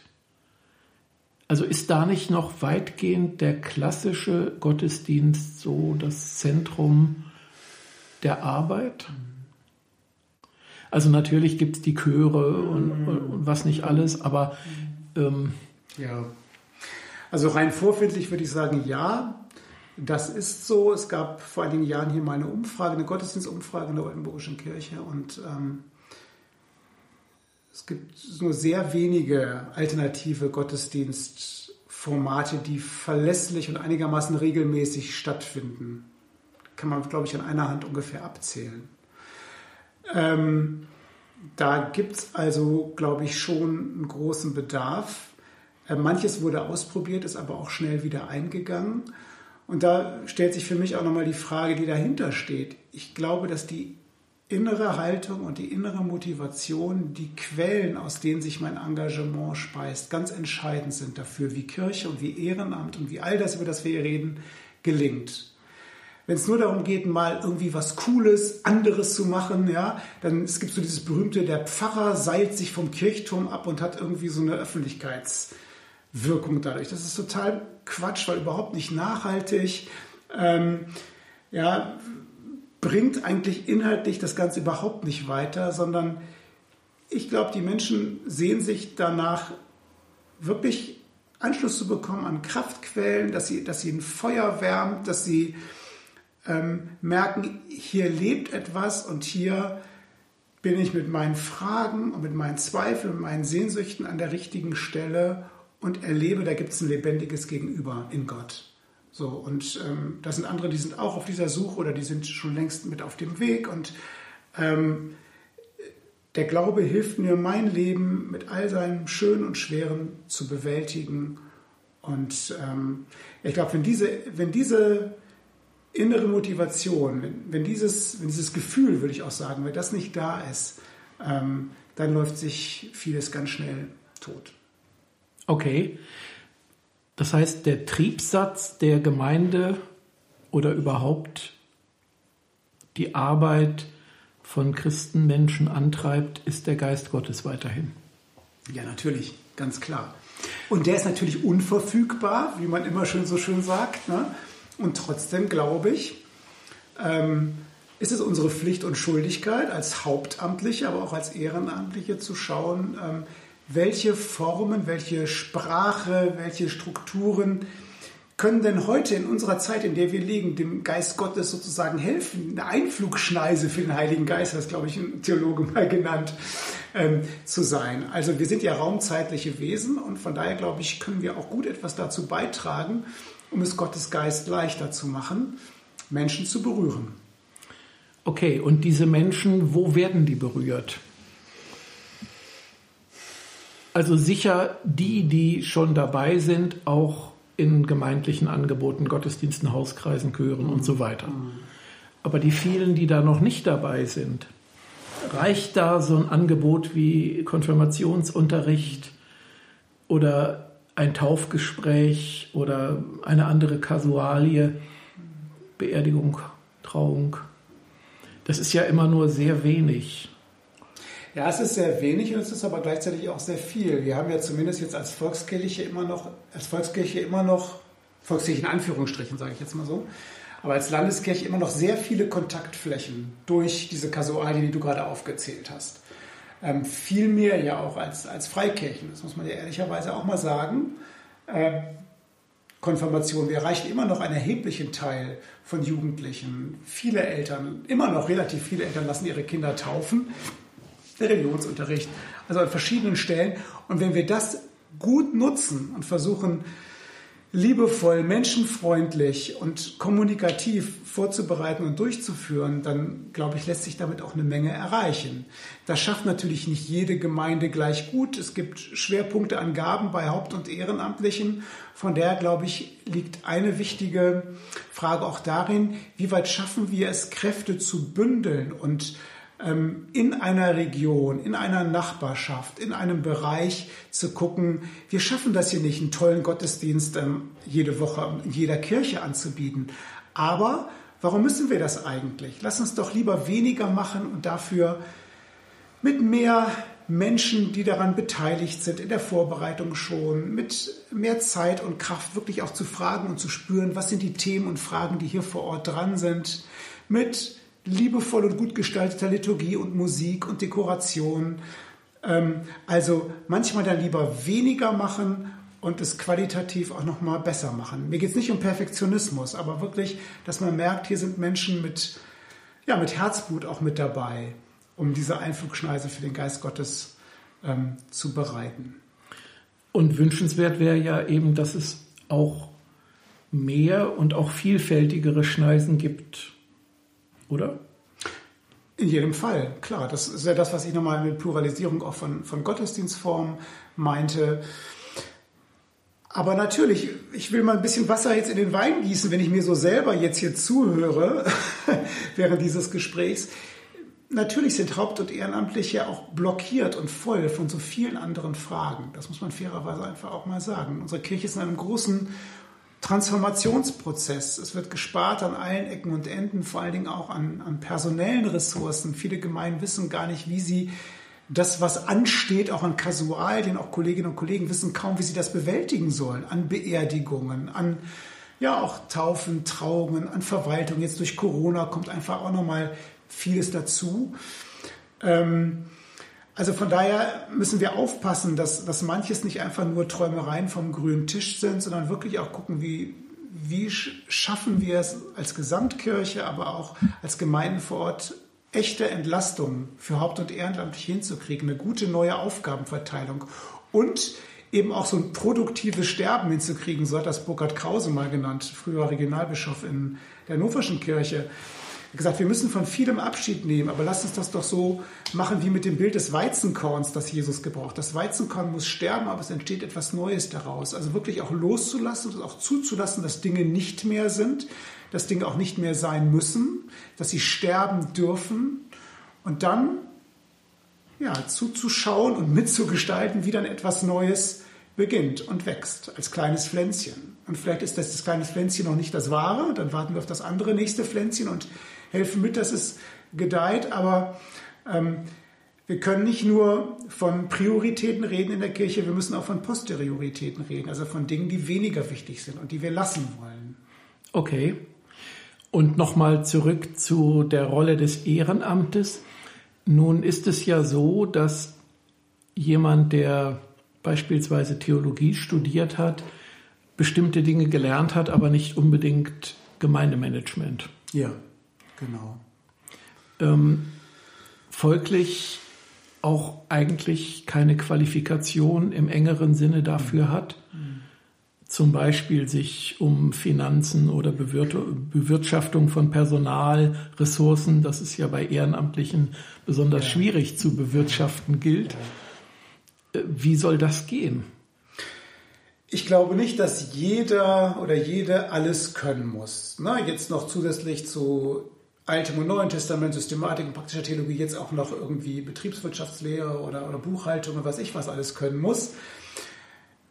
Also ist da nicht noch weitgehend der klassische Gottesdienst so das Zentrum der Arbeit? Also natürlich gibt es die Chöre und, und, was nicht alles, aber ähm,
ja. Also rein vorfindlich würde ich sagen, ja, das ist so. Es gab vor einigen Jahren hier mal eine Umfrage, eine Gottesdienstumfrage in der Oldenburgischen Kirche und ähm, es gibt nur sehr wenige alternative Gottesdienstformate, die verlässlich und einigermaßen regelmäßig stattfinden. Kann man, glaube ich, an einer Hand ungefähr abzählen. Ähm, da gibt es also, glaube ich, schon einen großen Bedarf. Äh, manches wurde ausprobiert, ist aber auch schnell wieder eingegangen. Und da stellt sich für mich auch nochmal die Frage, die dahinter steht. Ich glaube, dass die innere Haltung und die innere Motivation, die Quellen, aus denen sich mein Engagement speist, ganz entscheidend sind dafür, wie Kirche und wie Ehrenamt und wie all das, über das wir hier reden, gelingt. Wenn es nur darum geht, mal irgendwie was Cooles, anderes zu machen, ja, dann es gibt so dieses berühmte, der Pfarrer seilt sich vom Kirchturm ab und hat irgendwie so eine Öffentlichkeitswirkung dadurch. Das ist total Quatsch, weil überhaupt nicht nachhaltig. Ähm, ja, bringt eigentlich inhaltlich das Ganze überhaupt nicht weiter, sondern ich glaube, die Menschen sehen sich danach, wirklich Anschluss zu bekommen an Kraftquellen, dass sie, dass sie ein Feuer wärmt, dass sie ähm, merken, hier lebt etwas und hier bin ich mit meinen Fragen und mit meinen Zweifeln, mit meinen Sehnsüchten an der richtigen Stelle und erlebe, da gibt es ein lebendiges Gegenüber in Gott. So, und ähm, da sind andere, die sind auch auf dieser Suche oder die sind schon längst mit auf dem Weg. Und ähm, der Glaube hilft mir, mein Leben mit all seinem Schönen und Schweren zu bewältigen. Und ähm, ich glaube, wenn diese, wenn diese innere Motivation, wenn, wenn, dieses, wenn dieses Gefühl, würde ich auch sagen, wenn das nicht da ist, ähm, dann läuft sich vieles ganz schnell tot.
Okay. Das heißt, der Triebsatz der Gemeinde oder überhaupt die Arbeit von Christenmenschen antreibt, ist der Geist Gottes weiterhin.
Ja, natürlich, ganz klar. Und der ist natürlich unverfügbar, wie man immer schön so schön sagt. Ne? Und trotzdem glaube ich, ähm, ist es unsere Pflicht und Schuldigkeit als Hauptamtliche, aber auch als Ehrenamtliche zu schauen, ähm, welche Formen, welche Sprache, welche Strukturen können denn heute in unserer Zeit, in der wir leben, dem Geist Gottes sozusagen helfen? Eine Einflugschneise für den Heiligen Geist, das glaube ich ein Theologe mal genannt, ähm, zu sein. Also wir sind ja raumzeitliche Wesen und von daher glaube ich, können wir auch gut etwas dazu beitragen, um es Gottes Geist leichter zu machen, Menschen zu berühren.
Okay, und diese Menschen, wo werden die berührt? Also sicher die, die schon dabei sind, auch in gemeindlichen Angeboten, Gottesdiensten, Hauskreisen, Chören und so weiter. Aber die vielen, die da noch nicht dabei sind, reicht da so ein Angebot wie Konfirmationsunterricht oder ein Taufgespräch oder eine andere Kasualie, Beerdigung, Trauung. Das ist ja immer nur sehr wenig.
Ja, es ist sehr wenig und es ist aber gleichzeitig auch sehr viel. Wir haben ja zumindest jetzt als Volkskirche immer noch, als Volkskirche immer noch, Volkskirche in Anführungsstrichen sage ich jetzt mal so, aber als Landeskirche immer noch sehr viele Kontaktflächen durch diese Kasualien, die du gerade aufgezählt hast. Ähm, viel mehr ja auch als, als Freikirchen, das muss man ja ehrlicherweise auch mal sagen. Ähm, Konfirmation. Wir erreichen immer noch einen erheblichen Teil von Jugendlichen. Viele Eltern, immer noch relativ viele Eltern lassen ihre Kinder taufen Religionsunterricht, also an verschiedenen Stellen. Und wenn wir das gut nutzen und versuchen, liebevoll, menschenfreundlich und kommunikativ vorzubereiten und durchzuführen, dann glaube ich, lässt sich damit auch eine Menge erreichen. Das schafft natürlich nicht jede Gemeinde gleich gut. Es gibt Schwerpunkte an Gaben bei Haupt- und Ehrenamtlichen. Von daher, glaube ich, liegt eine wichtige Frage auch darin, wie weit schaffen wir es, Kräfte zu bündeln und in einer Region, in einer Nachbarschaft, in einem Bereich zu gucken, wir schaffen das hier nicht, einen tollen Gottesdienst ähm, jede Woche in jeder Kirche anzubieten. Aber warum müssen wir das eigentlich? Lass uns doch lieber weniger machen und dafür mit mehr Menschen, die daran beteiligt sind, in der Vorbereitung schon, mit mehr Zeit und Kraft wirklich auch zu fragen und zu spüren, was sind die Themen und Fragen, die hier vor Ort dran sind, mit liebevoll und gut gestalteter Liturgie und Musik und Dekoration. Ähm, also manchmal dann lieber weniger machen und es qualitativ auch noch mal besser machen. Mir geht es nicht um Perfektionismus, aber wirklich, dass man merkt, hier sind Menschen mit, ja, mit Herzblut auch mit dabei um diese Einflugschneise für den Geist Gottes ähm, zu bereiten.
Und wünschenswert wäre ja eben, dass es auch mehr und auch vielfältigere Schneisen gibt, oder?
In jedem Fall, klar. Das ist ja das, was ich nochmal mit Pluralisierung auch von, von Gottesdienstformen meinte. Aber natürlich, ich will mal ein bisschen Wasser jetzt in den Wein gießen, wenn ich mir so selber jetzt hier zuhöre während dieses Gesprächs natürlich sind Haupt- und Ehrenamtliche auch blockiert und voll von so vielen anderen Fragen. Das muss man fairerweise einfach auch mal sagen. Unsere Kirche ist in einem großen Transformationsprozess. Es wird gespart an allen Ecken und Enden, vor allen Dingen auch an, an personellen Ressourcen. Viele Gemeinden wissen gar nicht, wie sie das, was ansteht, auch an Kasualien, auch Kolleginnen und Kollegen wissen kaum, wie sie das bewältigen sollen. An Beerdigungen, an ja auch Taufen, Trauungen, an Verwaltung. Jetzt durch Corona kommt einfach auch nochmal vieles dazu. Ähm, also von daher müssen wir aufpassen, dass, dass manches nicht einfach nur Träumereien vom grünen Tisch sind, sondern wirklich auch gucken, wie, wie schaffen wir es als Gesamtkirche, aber auch als Gemeinden vor Ort, echte Entlastung für Haupt- und Ehrenamtlich hinzukriegen, eine gute neue Aufgabenverteilung und eben auch so ein produktives Sterben hinzukriegen, so hat das Burkhard Krause mal genannt, früher Regionalbischof in der Hannoverschen Kirche gesagt, wir müssen von vielem Abschied nehmen, aber lass uns das doch so machen wie mit dem Bild des Weizenkorns, das Jesus gebraucht. Das Weizenkorn muss sterben, aber es entsteht etwas Neues daraus. Also wirklich auch loszulassen und auch zuzulassen, dass Dinge nicht mehr sind, dass Dinge auch nicht mehr sein müssen, dass sie sterben dürfen und dann ja, zuzuschauen und mitzugestalten, wie dann etwas Neues beginnt und wächst als kleines Pflänzchen. Und vielleicht ist das, das kleine Pflänzchen noch nicht das wahre, dann warten wir auf das andere nächste Pflänzchen und helfen mit, dass es gedeiht. Aber ähm, wir können nicht nur von Prioritäten reden in der Kirche, wir müssen auch von Posterioritäten reden, also von Dingen, die weniger wichtig sind und die wir lassen wollen.
Okay. Und nochmal zurück zu der Rolle des Ehrenamtes. Nun ist es ja so, dass jemand, der beispielsweise Theologie studiert hat, bestimmte Dinge gelernt hat, aber nicht unbedingt Gemeindemanagement.
Ja. Genau.
Ähm, folglich auch eigentlich keine Qualifikation im engeren Sinne dafür hat, zum Beispiel sich um Finanzen oder Bewirtschaftung von Personal, Ressourcen, das ist ja bei Ehrenamtlichen besonders ja. schwierig zu bewirtschaften gilt. Ja. Äh, wie soll das gehen?
Ich glaube nicht, dass jeder oder jede alles können muss. Na, jetzt noch zusätzlich zu Altem und Neuen Testament, Systematik und praktischer Theologie jetzt auch noch irgendwie Betriebswirtschaftslehre oder, oder Buchhaltung oder was ich was alles können muss.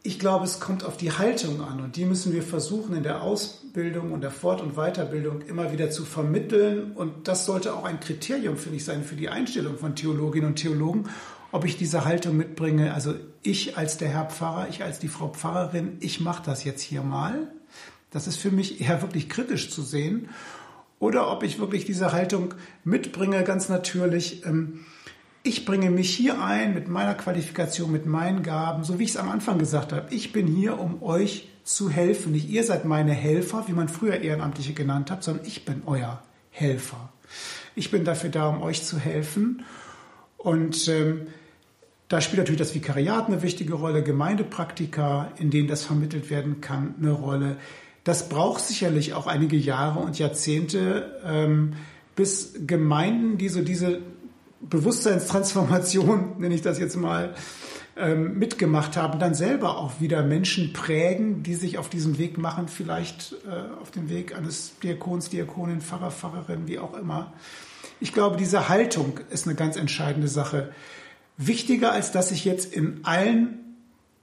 Ich glaube, es kommt auf die Haltung an und die müssen wir versuchen in der Ausbildung und der Fort- und Weiterbildung immer wieder zu vermitteln und das sollte auch ein Kriterium, finde ich, sein für die Einstellung von Theologinnen und Theologen, ob ich diese Haltung mitbringe. Also ich als der Herr Pfarrer, ich als die Frau Pfarrerin, ich mache das jetzt hier mal. Das ist für mich eher wirklich kritisch zu sehen oder ob ich wirklich diese Haltung mitbringe, ganz natürlich. Ähm, ich bringe mich hier ein mit meiner Qualifikation, mit meinen Gaben, so wie ich es am Anfang gesagt habe. Ich bin hier, um euch zu helfen. Nicht ihr seid meine Helfer, wie man früher Ehrenamtliche genannt hat, sondern ich bin euer Helfer. Ich bin dafür da, um euch zu helfen. Und ähm, da spielt natürlich das Vikariat eine wichtige Rolle, Gemeindepraktika, in denen das vermittelt werden kann, eine Rolle. Das braucht sicherlich auch einige Jahre und Jahrzehnte, ähm, bis Gemeinden, die so diese Bewusstseinstransformation, nenne ich das jetzt mal, ähm, mitgemacht haben, dann selber auch wieder Menschen prägen, die sich auf diesem Weg machen, vielleicht äh, auf dem Weg eines Diakons, Diakonin, Pfarrer, Pfarrerin, wie auch immer. Ich glaube, diese Haltung ist eine ganz entscheidende Sache. Wichtiger als dass ich jetzt in allen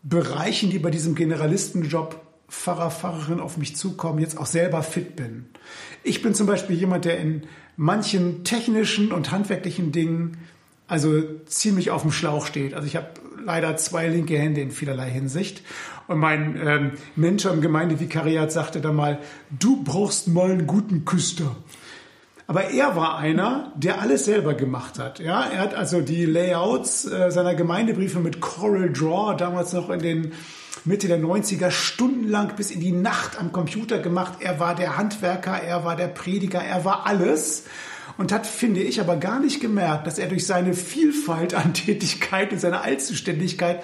Bereichen, die bei diesem Generalistenjob Pfarrer, Pfarrerin auf mich zukommen, jetzt auch selber fit bin. Ich bin zum Beispiel jemand, der in manchen technischen und handwerklichen Dingen also ziemlich auf dem Schlauch steht. Also ich habe leider zwei linke Hände in vielerlei Hinsicht. Und mein ähm, Mentor im Gemeindevikariat sagte da mal, du brauchst mal einen guten Küster. Aber er war einer, der alles selber gemacht hat. Ja, er hat also die Layouts äh, seiner Gemeindebriefe mit Coral Draw damals noch in den Mitte der 90er stundenlang bis in die Nacht am Computer gemacht. Er war der Handwerker, er war der Prediger, er war alles und hat, finde ich, aber gar nicht gemerkt, dass er durch seine Vielfalt an Tätigkeit und seine Allzuständigkeit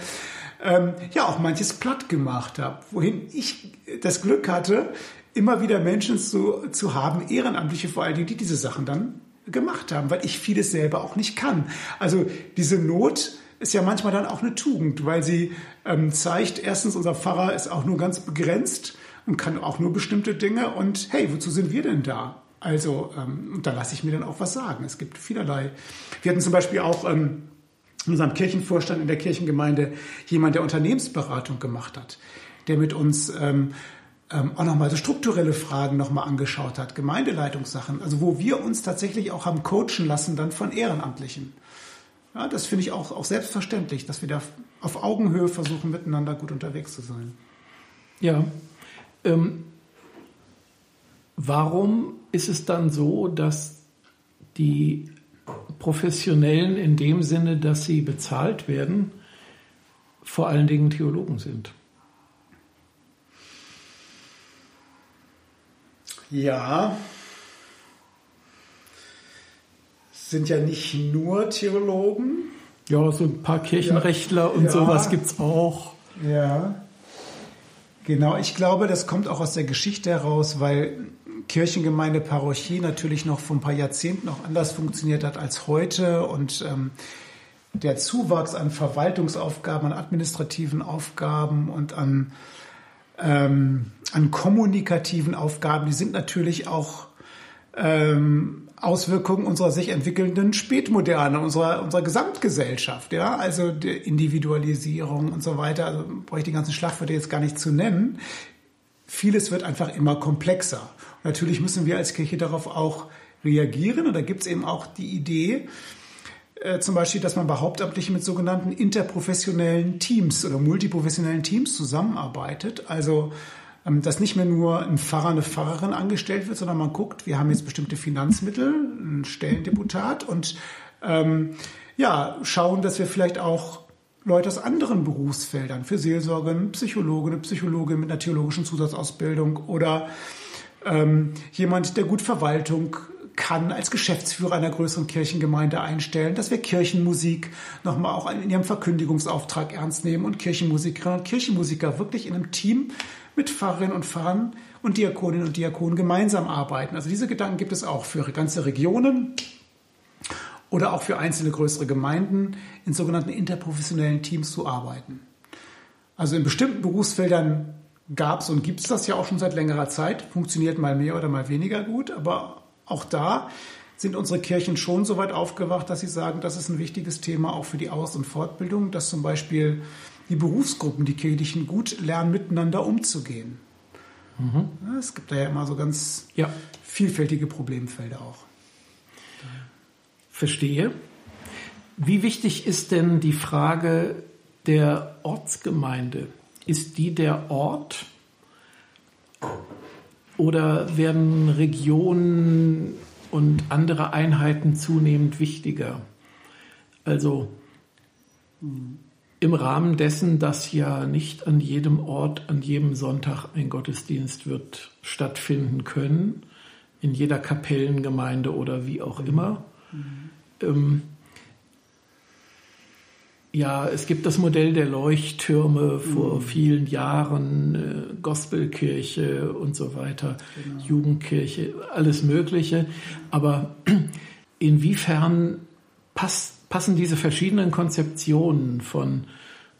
ähm, ja auch manches platt gemacht hat. Wohin ich das Glück hatte, immer wieder Menschen zu, zu haben, Ehrenamtliche vor allen Dingen, die diese Sachen dann gemacht haben, weil ich vieles selber auch nicht kann. Also diese Not ist ja manchmal dann auch eine Tugend, weil sie ähm, zeigt, erstens, unser Pfarrer ist auch nur ganz begrenzt und kann auch nur bestimmte Dinge und hey, wozu sind wir denn da? Also ähm, da lasse ich mir dann auch was sagen. Es gibt vielerlei. Wir hatten zum Beispiel auch ähm, in unserem Kirchenvorstand in der Kirchengemeinde jemand, der Unternehmensberatung gemacht hat, der mit uns ähm, ähm, auch nochmal so strukturelle Fragen nochmal angeschaut hat, Gemeindeleitungssachen, also wo wir uns tatsächlich auch haben coachen lassen dann von Ehrenamtlichen. Ja, das finde ich auch, auch selbstverständlich, dass wir da auf Augenhöhe versuchen, miteinander gut unterwegs zu sein.
Ja. Ähm, warum ist es dann so, dass die Professionellen in dem Sinne, dass sie bezahlt werden, vor allen Dingen Theologen sind?
Ja, sind ja nicht nur Theologen.
Ja, so ein paar Kirchenrechtler ja. und ja. sowas gibt es auch.
Ja. Genau, ich glaube, das kommt auch aus der Geschichte heraus, weil Kirchengemeinde Parochie natürlich noch vor ein paar Jahrzehnten noch anders funktioniert hat als heute und ähm, der Zuwachs an Verwaltungsaufgaben, an administrativen Aufgaben und an, ähm, an kommunikativen Aufgaben, die sind natürlich auch ähm, Auswirkungen unserer sich entwickelnden Spätmoderne, unserer, unserer Gesamtgesellschaft, ja, also Individualisierung und so weiter. Also brauche ich die ganzen Schlagwörter jetzt gar nicht zu nennen. Vieles wird einfach immer komplexer. Und natürlich müssen wir als Kirche darauf auch reagieren. Und da gibt es eben auch die Idee, äh, zum Beispiel, dass man bei Hauptamtlichen mit sogenannten interprofessionellen Teams oder multiprofessionellen Teams zusammenarbeitet. Also dass nicht mehr nur ein Pfarrer, eine Pfarrerin angestellt wird, sondern man guckt, wir haben jetzt bestimmte Finanzmittel, ein Stellendeputat und ähm, ja, schauen, dass wir vielleicht auch Leute aus anderen Berufsfeldern, für Seelsorge, eine Psychologe, eine Psychologin mit einer theologischen Zusatzausbildung oder ähm, jemand, der gut Verwaltung kann als Geschäftsführer einer größeren Kirchengemeinde einstellen, dass wir Kirchenmusik nochmal auch in ihrem Verkündigungsauftrag ernst nehmen und Kirchenmusikerinnen und Kirchenmusiker wirklich in einem Team mit Pfarrerinnen und Pfarrern und Diakoninnen und Diakonen gemeinsam arbeiten. Also diese Gedanken gibt es auch für ganze Regionen oder auch für einzelne größere Gemeinden in sogenannten interprofessionellen Teams zu arbeiten. Also in bestimmten Berufsfeldern gab es und gibt es das ja auch schon seit längerer Zeit, funktioniert mal mehr oder mal weniger gut, aber auch da sind unsere Kirchen schon so weit aufgewacht, dass sie sagen, das ist ein wichtiges Thema auch für die Aus- und Fortbildung, dass zum Beispiel die Berufsgruppen, die Kirchen gut lernen, miteinander umzugehen. Mhm. Es gibt da ja immer so ganz ja. vielfältige Problemfelder auch.
Verstehe. Wie wichtig ist denn die Frage der Ortsgemeinde? Ist die der Ort oder werden Regionen und andere Einheiten zunehmend wichtiger? Also hm im Rahmen dessen, dass ja nicht an jedem Ort, an jedem Sonntag ein Gottesdienst wird stattfinden können, in jeder Kapellengemeinde oder wie auch immer. Mhm. Ähm, ja, es gibt das Modell der Leuchttürme vor mhm. vielen Jahren, äh, Gospelkirche und so weiter, genau. Jugendkirche, alles Mögliche. Aber inwiefern passt passen diese verschiedenen Konzeptionen von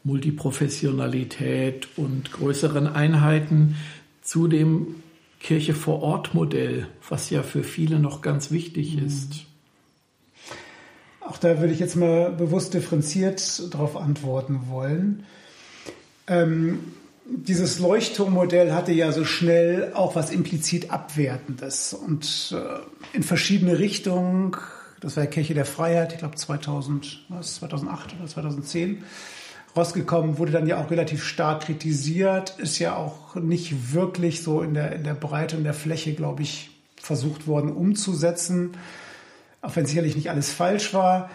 Multiprofessionalität und größeren Einheiten zu dem Kirche vor Ort Modell, was ja für viele noch ganz wichtig mhm. ist.
Auch da würde ich jetzt mal bewusst differenziert darauf antworten wollen. Ähm, dieses Leuchtturmmodell hatte ja so schnell auch was implizit Abwertendes und äh, in verschiedene Richtungen das war ja Kirche der Freiheit, ich glaube 2000, was, 2008 oder 2010 rausgekommen, wurde dann ja auch relativ stark kritisiert, ist ja auch nicht wirklich so in der, in der Breite und der Fläche, glaube ich, versucht worden umzusetzen, auch wenn sicherlich nicht alles falsch war.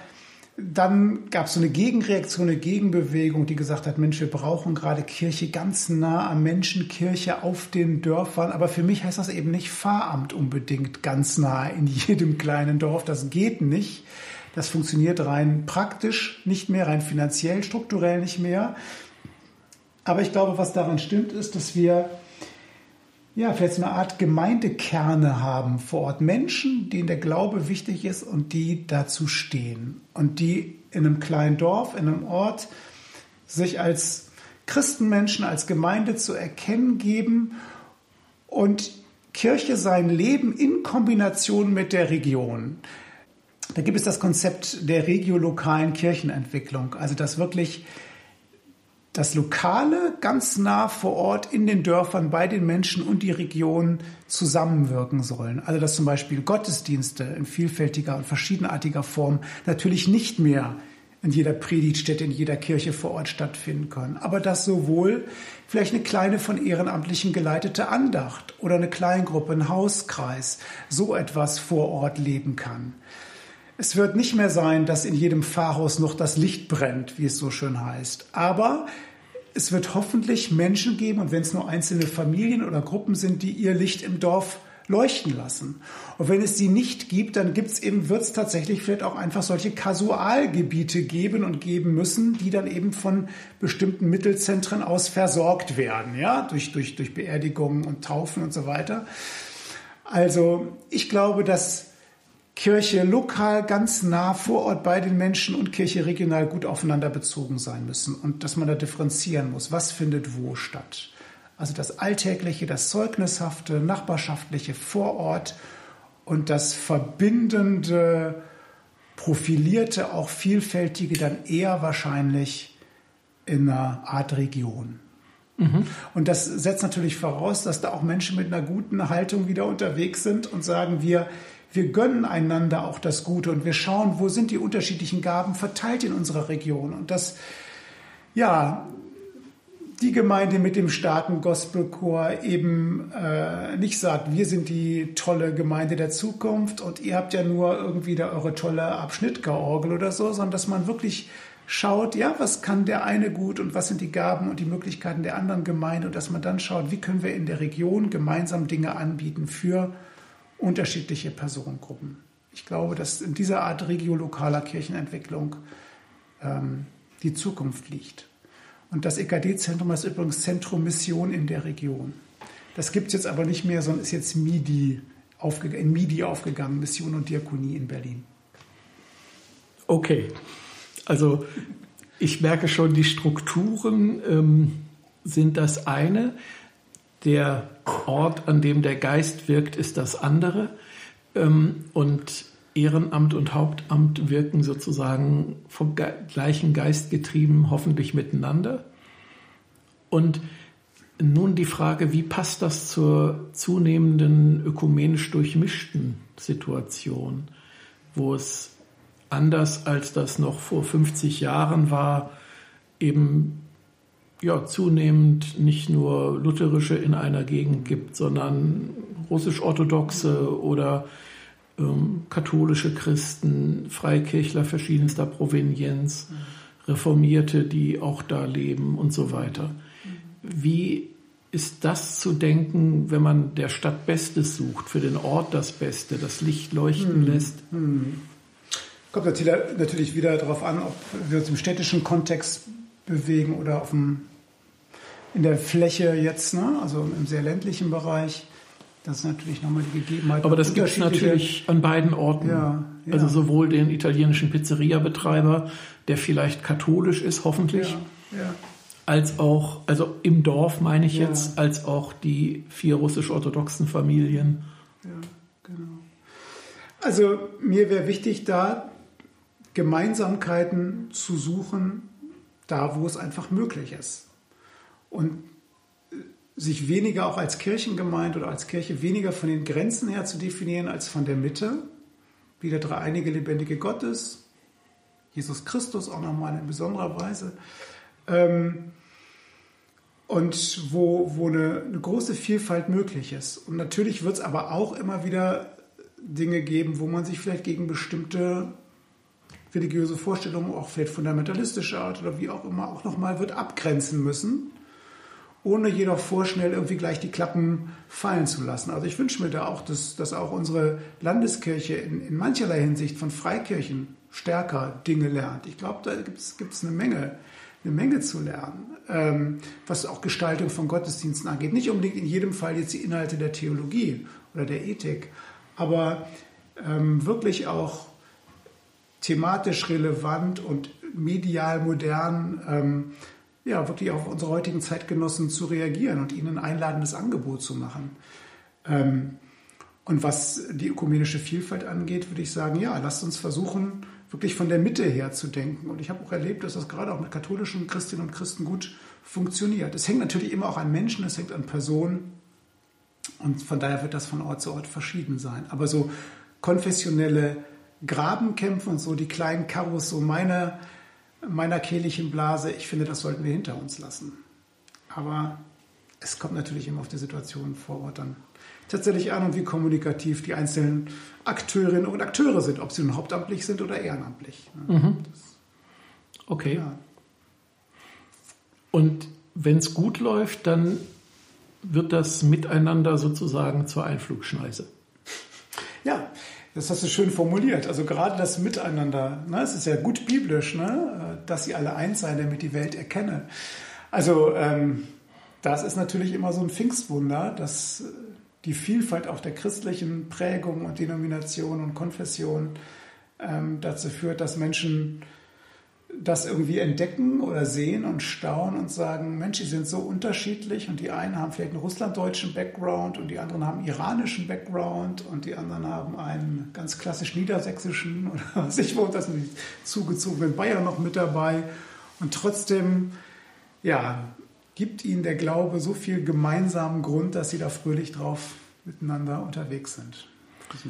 Dann gab es so eine Gegenreaktion, eine Gegenbewegung, die gesagt hat, Mensch, wir brauchen gerade Kirche ganz nah am Menschen, Kirche auf den Dörfern. Aber für mich heißt das eben nicht Pfarramt unbedingt ganz nah in jedem kleinen Dorf. Das geht nicht. Das funktioniert rein praktisch nicht mehr, rein finanziell, strukturell nicht mehr. Aber ich glaube, was daran stimmt, ist, dass wir ja, vielleicht so eine Art Gemeindekerne haben vor Ort. Menschen, denen der Glaube wichtig ist und die dazu stehen. Und die in einem kleinen Dorf, in einem Ort sich als Christenmenschen, als Gemeinde zu erkennen geben und Kirche sein Leben in Kombination mit der Region. Da gibt es das Konzept der regiolokalen Kirchenentwicklung, also dass wirklich das Lokale ganz nah vor Ort in den Dörfern bei den Menschen und die Region zusammenwirken sollen. Also dass zum Beispiel Gottesdienste in vielfältiger und verschiedenartiger Form natürlich nicht mehr in jeder Predigtstätte, in jeder Kirche vor Ort stattfinden können. Aber dass sowohl vielleicht eine kleine von Ehrenamtlichen geleitete Andacht oder eine Kleingruppe, ein Hauskreis so etwas vor Ort leben kann. Es wird nicht mehr sein, dass in jedem Pfarrhaus noch das Licht brennt, wie es so schön heißt. Aber es wird hoffentlich Menschen geben, und wenn es nur einzelne Familien oder Gruppen sind, die ihr Licht im Dorf leuchten lassen. Und wenn es die nicht gibt, dann gibt's eben, wird es tatsächlich vielleicht auch einfach solche Kasualgebiete geben und geben müssen, die dann eben von bestimmten Mittelzentren aus versorgt werden, ja, durch, durch, durch Beerdigungen und Taufen und so weiter. Also ich glaube, dass Kirche lokal ganz nah vor Ort bei den Menschen und Kirche regional gut aufeinander bezogen sein müssen und dass man da differenzieren muss, was findet wo statt. Also das Alltägliche, das Zeugnishafte, Nachbarschaftliche vor Ort und das Verbindende, Profilierte, auch Vielfältige dann eher wahrscheinlich in einer Art Region. Mhm. Und das setzt natürlich voraus, dass da auch Menschen mit einer guten Haltung wieder unterwegs sind und sagen, wir, wir gönnen einander auch das Gute und wir schauen, wo sind die unterschiedlichen Gaben verteilt in unserer Region. Und das, ja, die Gemeinde mit dem starken Gospelchor eben äh, nicht sagt, wir sind die tolle Gemeinde der Zukunft und ihr habt ja nur irgendwie da eure tolle Abschnittgeorgel oder so, sondern dass man wirklich schaut, ja, was kann der eine gut und was sind die Gaben und die Möglichkeiten der anderen Gemeinde und dass man dann schaut, wie können wir in der Region gemeinsam Dinge anbieten für unterschiedliche Personengruppen. Ich glaube, dass in dieser Art regiolokaler Kirchenentwicklung ähm, die Zukunft liegt. Und das EKD-Zentrum ist übrigens Zentrum Mission in der Region. Das gibt es jetzt aber nicht mehr, sondern ist jetzt MIDI in MIDI aufgegangen, Mission und Diakonie in Berlin.
Okay, also ich merke schon, die Strukturen ähm, sind das eine der Ort, an dem der Geist wirkt, ist das andere. Ähm, und Ehrenamt und Hauptamt wirken sozusagen vom gleichen Geist getrieben, hoffentlich miteinander. Und nun die Frage, wie passt das zur zunehmenden ökumenisch durchmischten Situation, wo es anders als das noch vor 50 Jahren war, eben ja, zunehmend nicht nur lutherische in einer Gegend gibt, sondern russisch-orthodoxe oder ähm, katholische Christen, Freikirchler verschiedenster Provenienz, Reformierte, die auch da leben und so weiter. Wie ist das zu denken, wenn man der Stadt Bestes sucht, für den Ort das Beste, das Licht leuchten hm. lässt? Hm.
Kommt natürlich wieder darauf an, ob wir uns im städtischen Kontext bewegen oder auf dem in der Fläche jetzt, ne? also im sehr ländlichen Bereich. Das ist natürlich nochmal die Gegebenheit.
Aber das gibt es natürlich an beiden Orten. Ja, ja. Also sowohl den italienischen Pizzeria-Betreiber, der vielleicht katholisch ist, hoffentlich, ja, als auch, also im Dorf meine ich jetzt, als auch die vier russisch-orthodoxen Familien. Ja, genau.
Also mir wäre wichtig, da Gemeinsamkeiten zu suchen, da wo es einfach möglich ist und sich weniger auch als Kirchengemeinde oder als Kirche weniger von den Grenzen her zu definieren als von der Mitte. wie der dreieinige lebendige Gott ist, Jesus Christus auch nochmal in besonderer Weise. Ähm, und wo, wo eine, eine, große Vielfalt möglich ist. Und natürlich wird es aber auch immer wieder Dinge geben, wo man sich vielleicht gegen bestimmte religiöse Vorstellungen, auch vielleicht fundamentalistischer Art oder wie auch immer, auch nochmal wird abgrenzen müssen, ohne jedoch vorschnell irgendwie gleich die Klappen fallen zu lassen. Also ich wünsche mir da auch, dass, dass auch unsere Landeskirche in, in mancherlei Hinsicht von Freikirchen stärker Dinge lernt. Ich glaube, da gibt es eine Menge, eine Menge zu lernen, ähm, was auch Gestaltung von Gottesdiensten angeht. Nicht unbedingt in jedem Fall jetzt die Inhalte der Theologie oder der Ethik, aber ähm, wirklich auch thematisch relevant und medial modern, ähm, ja, wirklich auf unsere heutigen Zeitgenossen zu reagieren und ihnen ein einladendes Angebot zu machen. Ähm, und was die ökumenische Vielfalt angeht, würde ich sagen, ja, lasst uns versuchen, wirklich von der Mitte her zu denken. Und ich habe auch erlebt, dass das gerade auch mit katholischen Christinnen und Christen gut funktioniert. Es hängt natürlich immer auch an Menschen, es hängt an Personen. Und von daher wird das von Ort zu Ort verschieden sein. Aber so konfessionelle Grabenkämpfe und so die kleinen Karos so meiner, meiner kehlichen Blase, ich finde, das sollten wir hinter uns lassen. Aber es kommt natürlich immer auf die Situation vor Ort dann tatsächlich an und wie kommunikativ die einzelnen Akteurinnen und Akteure sind, ob sie nun hauptamtlich sind oder ehrenamtlich.
Mhm. Okay. Ja. Und wenn es gut läuft, dann wird das Miteinander sozusagen zur Einflugschneise.
Ja, das hast du schön formuliert. Also gerade das Miteinander, ne, es ist ja gut biblisch, ne, dass sie alle eins seien, damit die Welt erkenne. Also ähm, das ist natürlich immer so ein Pfingstwunder, dass die Vielfalt auch der christlichen Prägung und Denomination und Konfession ähm, dazu führt, dass Menschen das irgendwie entdecken oder sehen und staunen und sagen, Mensch, die sind so unterschiedlich und die einen haben vielleicht einen russlanddeutschen Background und die anderen haben einen iranischen Background und die anderen haben einen ganz klassisch niedersächsischen oder was ich wo, das sind die zugezogenen Bayern noch mit dabei und trotzdem, ja, gibt ihnen der Glaube so viel gemeinsamen Grund, dass sie da fröhlich drauf miteinander unterwegs sind auf.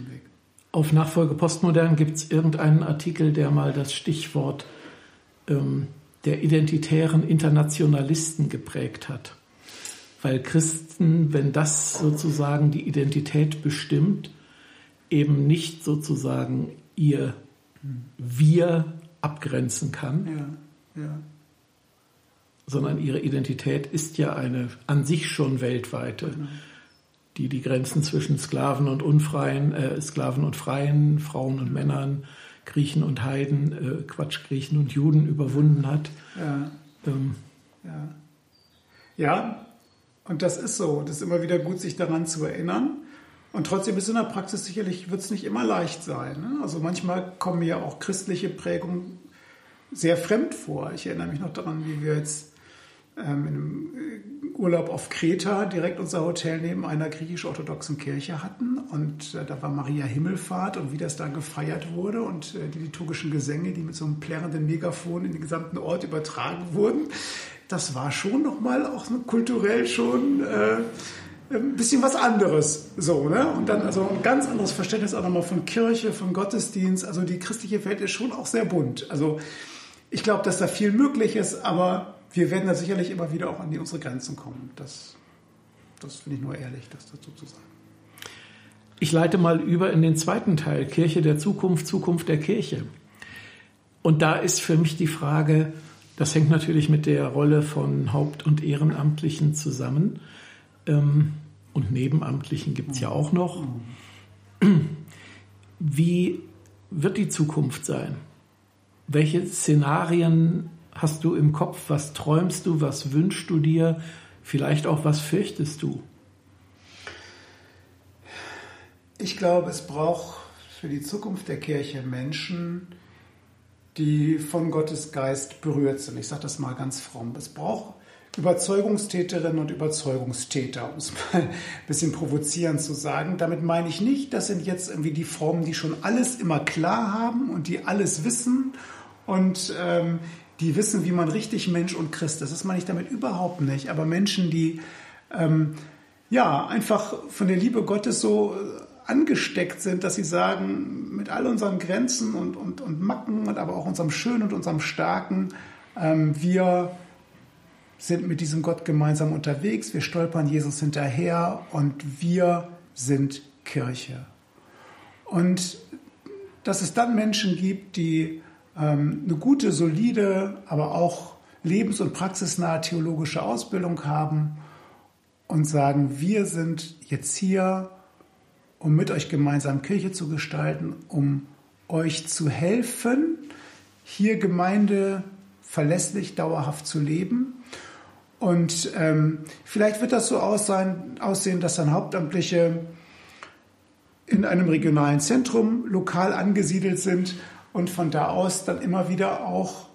Auf Nachfolge Postmodern gibt es irgendeinen Artikel, der mal das Stichwort ähm, der identitären Internationalisten geprägt hat. Weil Christen, wenn das sozusagen die Identität bestimmt, eben nicht sozusagen ihr Wir abgrenzen kann, ja, ja. sondern ihre Identität ist ja eine an sich schon weltweite, genau. die die Grenzen zwischen Sklaven und Unfreien, äh, Sklaven und Freien, Frauen und Männern, Griechen und Heiden, äh, Quatsch, Griechen und Juden überwunden hat.
Ja. Ähm, ja. ja, und das ist so. Das ist immer wieder gut, sich daran zu erinnern. Und trotzdem ist in der Praxis sicherlich, wird es nicht immer leicht sein. Ne? Also manchmal kommen mir auch christliche Prägungen sehr fremd vor. Ich erinnere mich noch daran, wie wir jetzt ähm, in einem Urlaub auf Kreta direkt unser Hotel neben einer griechisch-orthodoxen Kirche hatten. Und äh, da war Maria Himmelfahrt und wie das da gefeiert wurde und äh, die liturgischen Gesänge, die mit so einem plärrenden Megafon in den gesamten Ort übertragen wurden. Das war schon nochmal auch kulturell schon äh, ein bisschen was anderes. So, ne? Und dann also ein ganz anderes Verständnis auch nochmal von Kirche, von Gottesdienst. Also die christliche Welt ist schon auch sehr bunt. Also ich glaube, dass da viel möglich ist, aber wir werden da sicherlich immer wieder auch an die, unsere Grenzen kommen. Das, das finde ich nur ehrlich, das dazu zu sagen.
Ich leite mal über in den zweiten Teil, Kirche der Zukunft, Zukunft der Kirche. Und da ist für mich die Frage, das hängt natürlich mit der Rolle von Haupt- und Ehrenamtlichen zusammen. Ähm, und Nebenamtlichen gibt es ja auch noch. Wie wird die Zukunft sein? Welche Szenarien hast du im Kopf? Was träumst du? Was wünschst du dir? Vielleicht auch, was fürchtest du?
Ich glaube, es braucht für die Zukunft der Kirche Menschen, die von Gottes Geist berührt sind. Ich sage das mal ganz fromm. Es braucht Überzeugungstäterinnen und Überzeugungstäter, um es mal ein bisschen provozierend zu sagen. Damit meine ich nicht, das sind jetzt irgendwie die Frommen, die schon alles immer klar haben und die alles wissen und ähm, die wissen, wie man richtig Mensch und Christ ist. Das meine ich damit überhaupt nicht. Aber Menschen, die ähm, ja einfach von der Liebe Gottes so angesteckt sind, dass sie sagen, mit all unseren Grenzen und, und, und Macken und aber auch unserem Schönen und unserem Starken, ähm, wir sind mit diesem Gott gemeinsam unterwegs, wir stolpern Jesus hinterher und wir sind Kirche. Und dass es dann Menschen gibt, die eine gute, solide, aber auch lebens- und praxisnahe theologische Ausbildung haben und sagen, wir sind jetzt hier, um mit euch gemeinsam Kirche zu gestalten, um euch zu helfen, hier Gemeinde verlässlich, dauerhaft zu leben. Und ähm, vielleicht wird das so aussehen, aussehen, dass dann Hauptamtliche in einem regionalen Zentrum lokal angesiedelt sind und von da aus dann immer wieder auch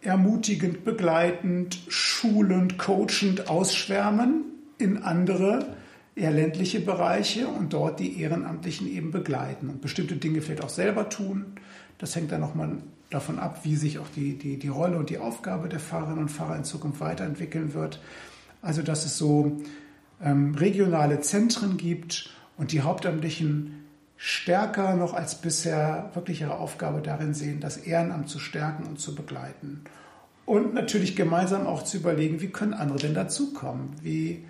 ermutigend, begleitend, schulend, coachend ausschwärmen in andere eher ländliche Bereiche und dort die Ehrenamtlichen eben begleiten und bestimmte Dinge vielleicht auch selber tun. Das hängt dann nochmal davon ab, wie sich auch die, die, die Rolle und die Aufgabe der Pfarrerinnen und Pfarrer in Zukunft weiterentwickeln wird. Also dass es so ähm, regionale Zentren gibt und die Hauptamtlichen stärker noch als bisher wirklich ihre Aufgabe darin sehen, das Ehrenamt zu stärken und zu begleiten. Und natürlich gemeinsam auch zu überlegen, wie können andere denn dazukommen? Wie,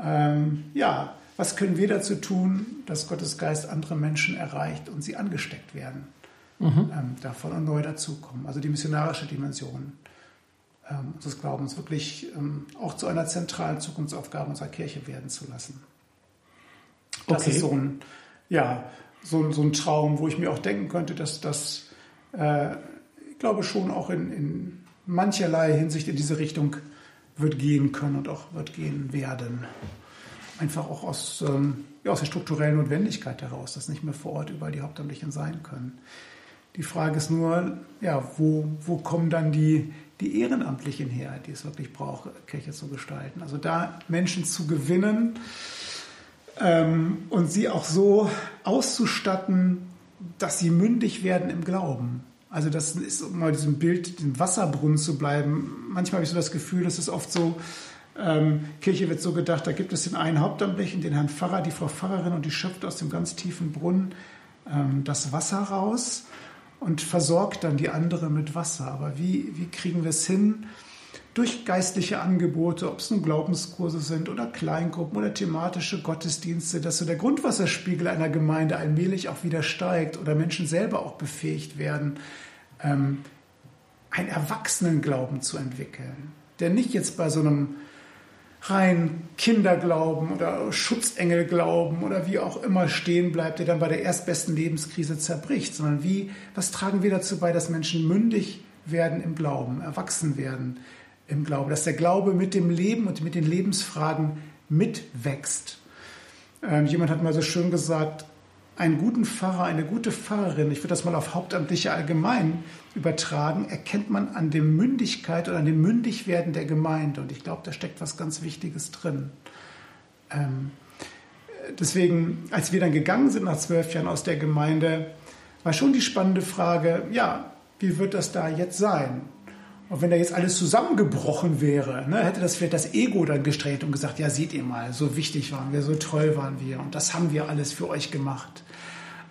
ähm, ja, was können wir dazu tun, dass Gottes Geist andere Menschen erreicht und sie angesteckt werden, mhm. ähm, davon und neu dazukommen? Also die missionarische Dimension ähm, unseres Glaubens wirklich ähm, auch zu einer zentralen Zukunftsaufgabe unserer Kirche werden zu lassen. Das okay. ist so ein, ja, so, so ein Traum, wo ich mir auch denken könnte, dass das, äh, ich glaube, schon auch in, in mancherlei Hinsicht in diese Richtung wird gehen können und auch wird gehen werden. Einfach auch aus, ähm, ja, aus der strukturellen Notwendigkeit heraus, dass nicht mehr vor Ort überall die Hauptamtlichen sein können. Die Frage ist nur, ja, wo, wo kommen dann die, die Ehrenamtlichen her, die es wirklich braucht, Kirche zu gestalten? Also da Menschen zu gewinnen, ähm, und sie auch so auszustatten, dass sie mündig werden im Glauben. Also das ist, um mal diesem Bild, dem Wasserbrunnen zu bleiben. Manchmal habe ich so das Gefühl, das ist oft so, ähm, Kirche wird so gedacht, da gibt es den einen Hauptamtlichen, den Herrn Pfarrer, die Frau Pfarrerin und die schöpft aus dem ganz tiefen Brunnen ähm, das Wasser raus und versorgt dann die andere mit Wasser. Aber wie, wie kriegen wir es hin, durch geistliche Angebote, ob es nun Glaubenskurse sind oder Kleingruppen oder thematische Gottesdienste, dass so der Grundwasserspiegel einer Gemeinde allmählich auch wieder steigt oder Menschen selber auch befähigt werden, ähm, einen Erwachsenenglauben zu entwickeln, der nicht jetzt bei so einem rein Kinderglauben oder Schutzengelglauben oder wie auch immer stehen bleibt, der dann bei der erstbesten Lebenskrise zerbricht, sondern wie, was tragen wir dazu bei, dass Menschen mündig werden im Glauben, erwachsen werden, im Glauben, dass der Glaube mit dem Leben und mit den Lebensfragen mitwächst. Ähm, jemand hat mal so schön gesagt, einen guten Pfarrer, eine gute Pfarrerin, ich würde das mal auf Hauptamtliche allgemein übertragen, erkennt man an der Mündigkeit oder an dem Mündigwerden der Gemeinde. Und ich glaube, da steckt was ganz Wichtiges drin. Ähm, deswegen, als wir dann gegangen sind nach zwölf Jahren aus der Gemeinde, war schon die spannende Frage, ja, wie wird das da jetzt sein? Und wenn da jetzt alles zusammengebrochen wäre, ne, hätte das vielleicht das Ego dann gestreht und gesagt, ja, seht ihr mal, so wichtig waren wir, so toll waren wir und das haben wir alles für euch gemacht.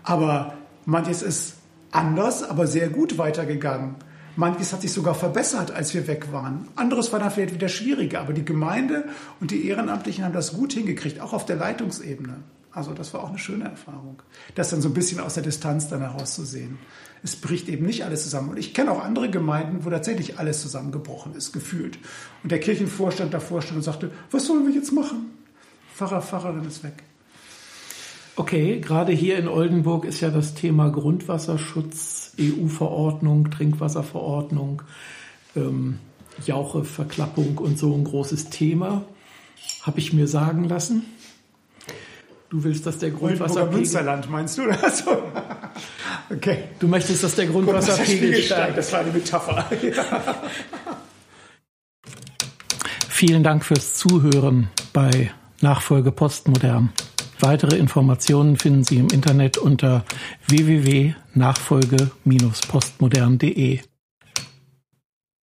Aber manches ist anders, aber sehr gut weitergegangen. Manches hat sich sogar verbessert, als wir weg waren. Anderes war dann vielleicht wieder schwieriger, aber die Gemeinde und die Ehrenamtlichen haben das gut hingekriegt, auch auf der Leitungsebene. Also das war auch eine schöne Erfahrung, das dann so ein bisschen aus der Distanz dann herauszusehen es bricht eben nicht alles zusammen. Und ich kenne auch andere Gemeinden, wo tatsächlich alles zusammengebrochen ist, gefühlt. Und der Kirchenvorstand davor stand und sagte, was sollen wir jetzt machen? Pfarrer, Pfarrerin ist weg.
Okay, gerade hier in Oldenburg ist ja das Thema Grundwasserschutz, EU-Verordnung, Trinkwasserverordnung, ähm, Jaucheverklappung und so ein großes Thema. Habe ich mir sagen lassen. Du willst, dass der Grundwasserpegel...
Münsterland meinst du? Also,
okay. Du möchtest, dass der Grundwasserpegel steigt.
Das war eine Metapher.
Vielen Dank fürs Zuhören bei Nachfolge Postmodern. Weitere Informationen finden Sie im Internet unter www.nachfolge-postmodern.de.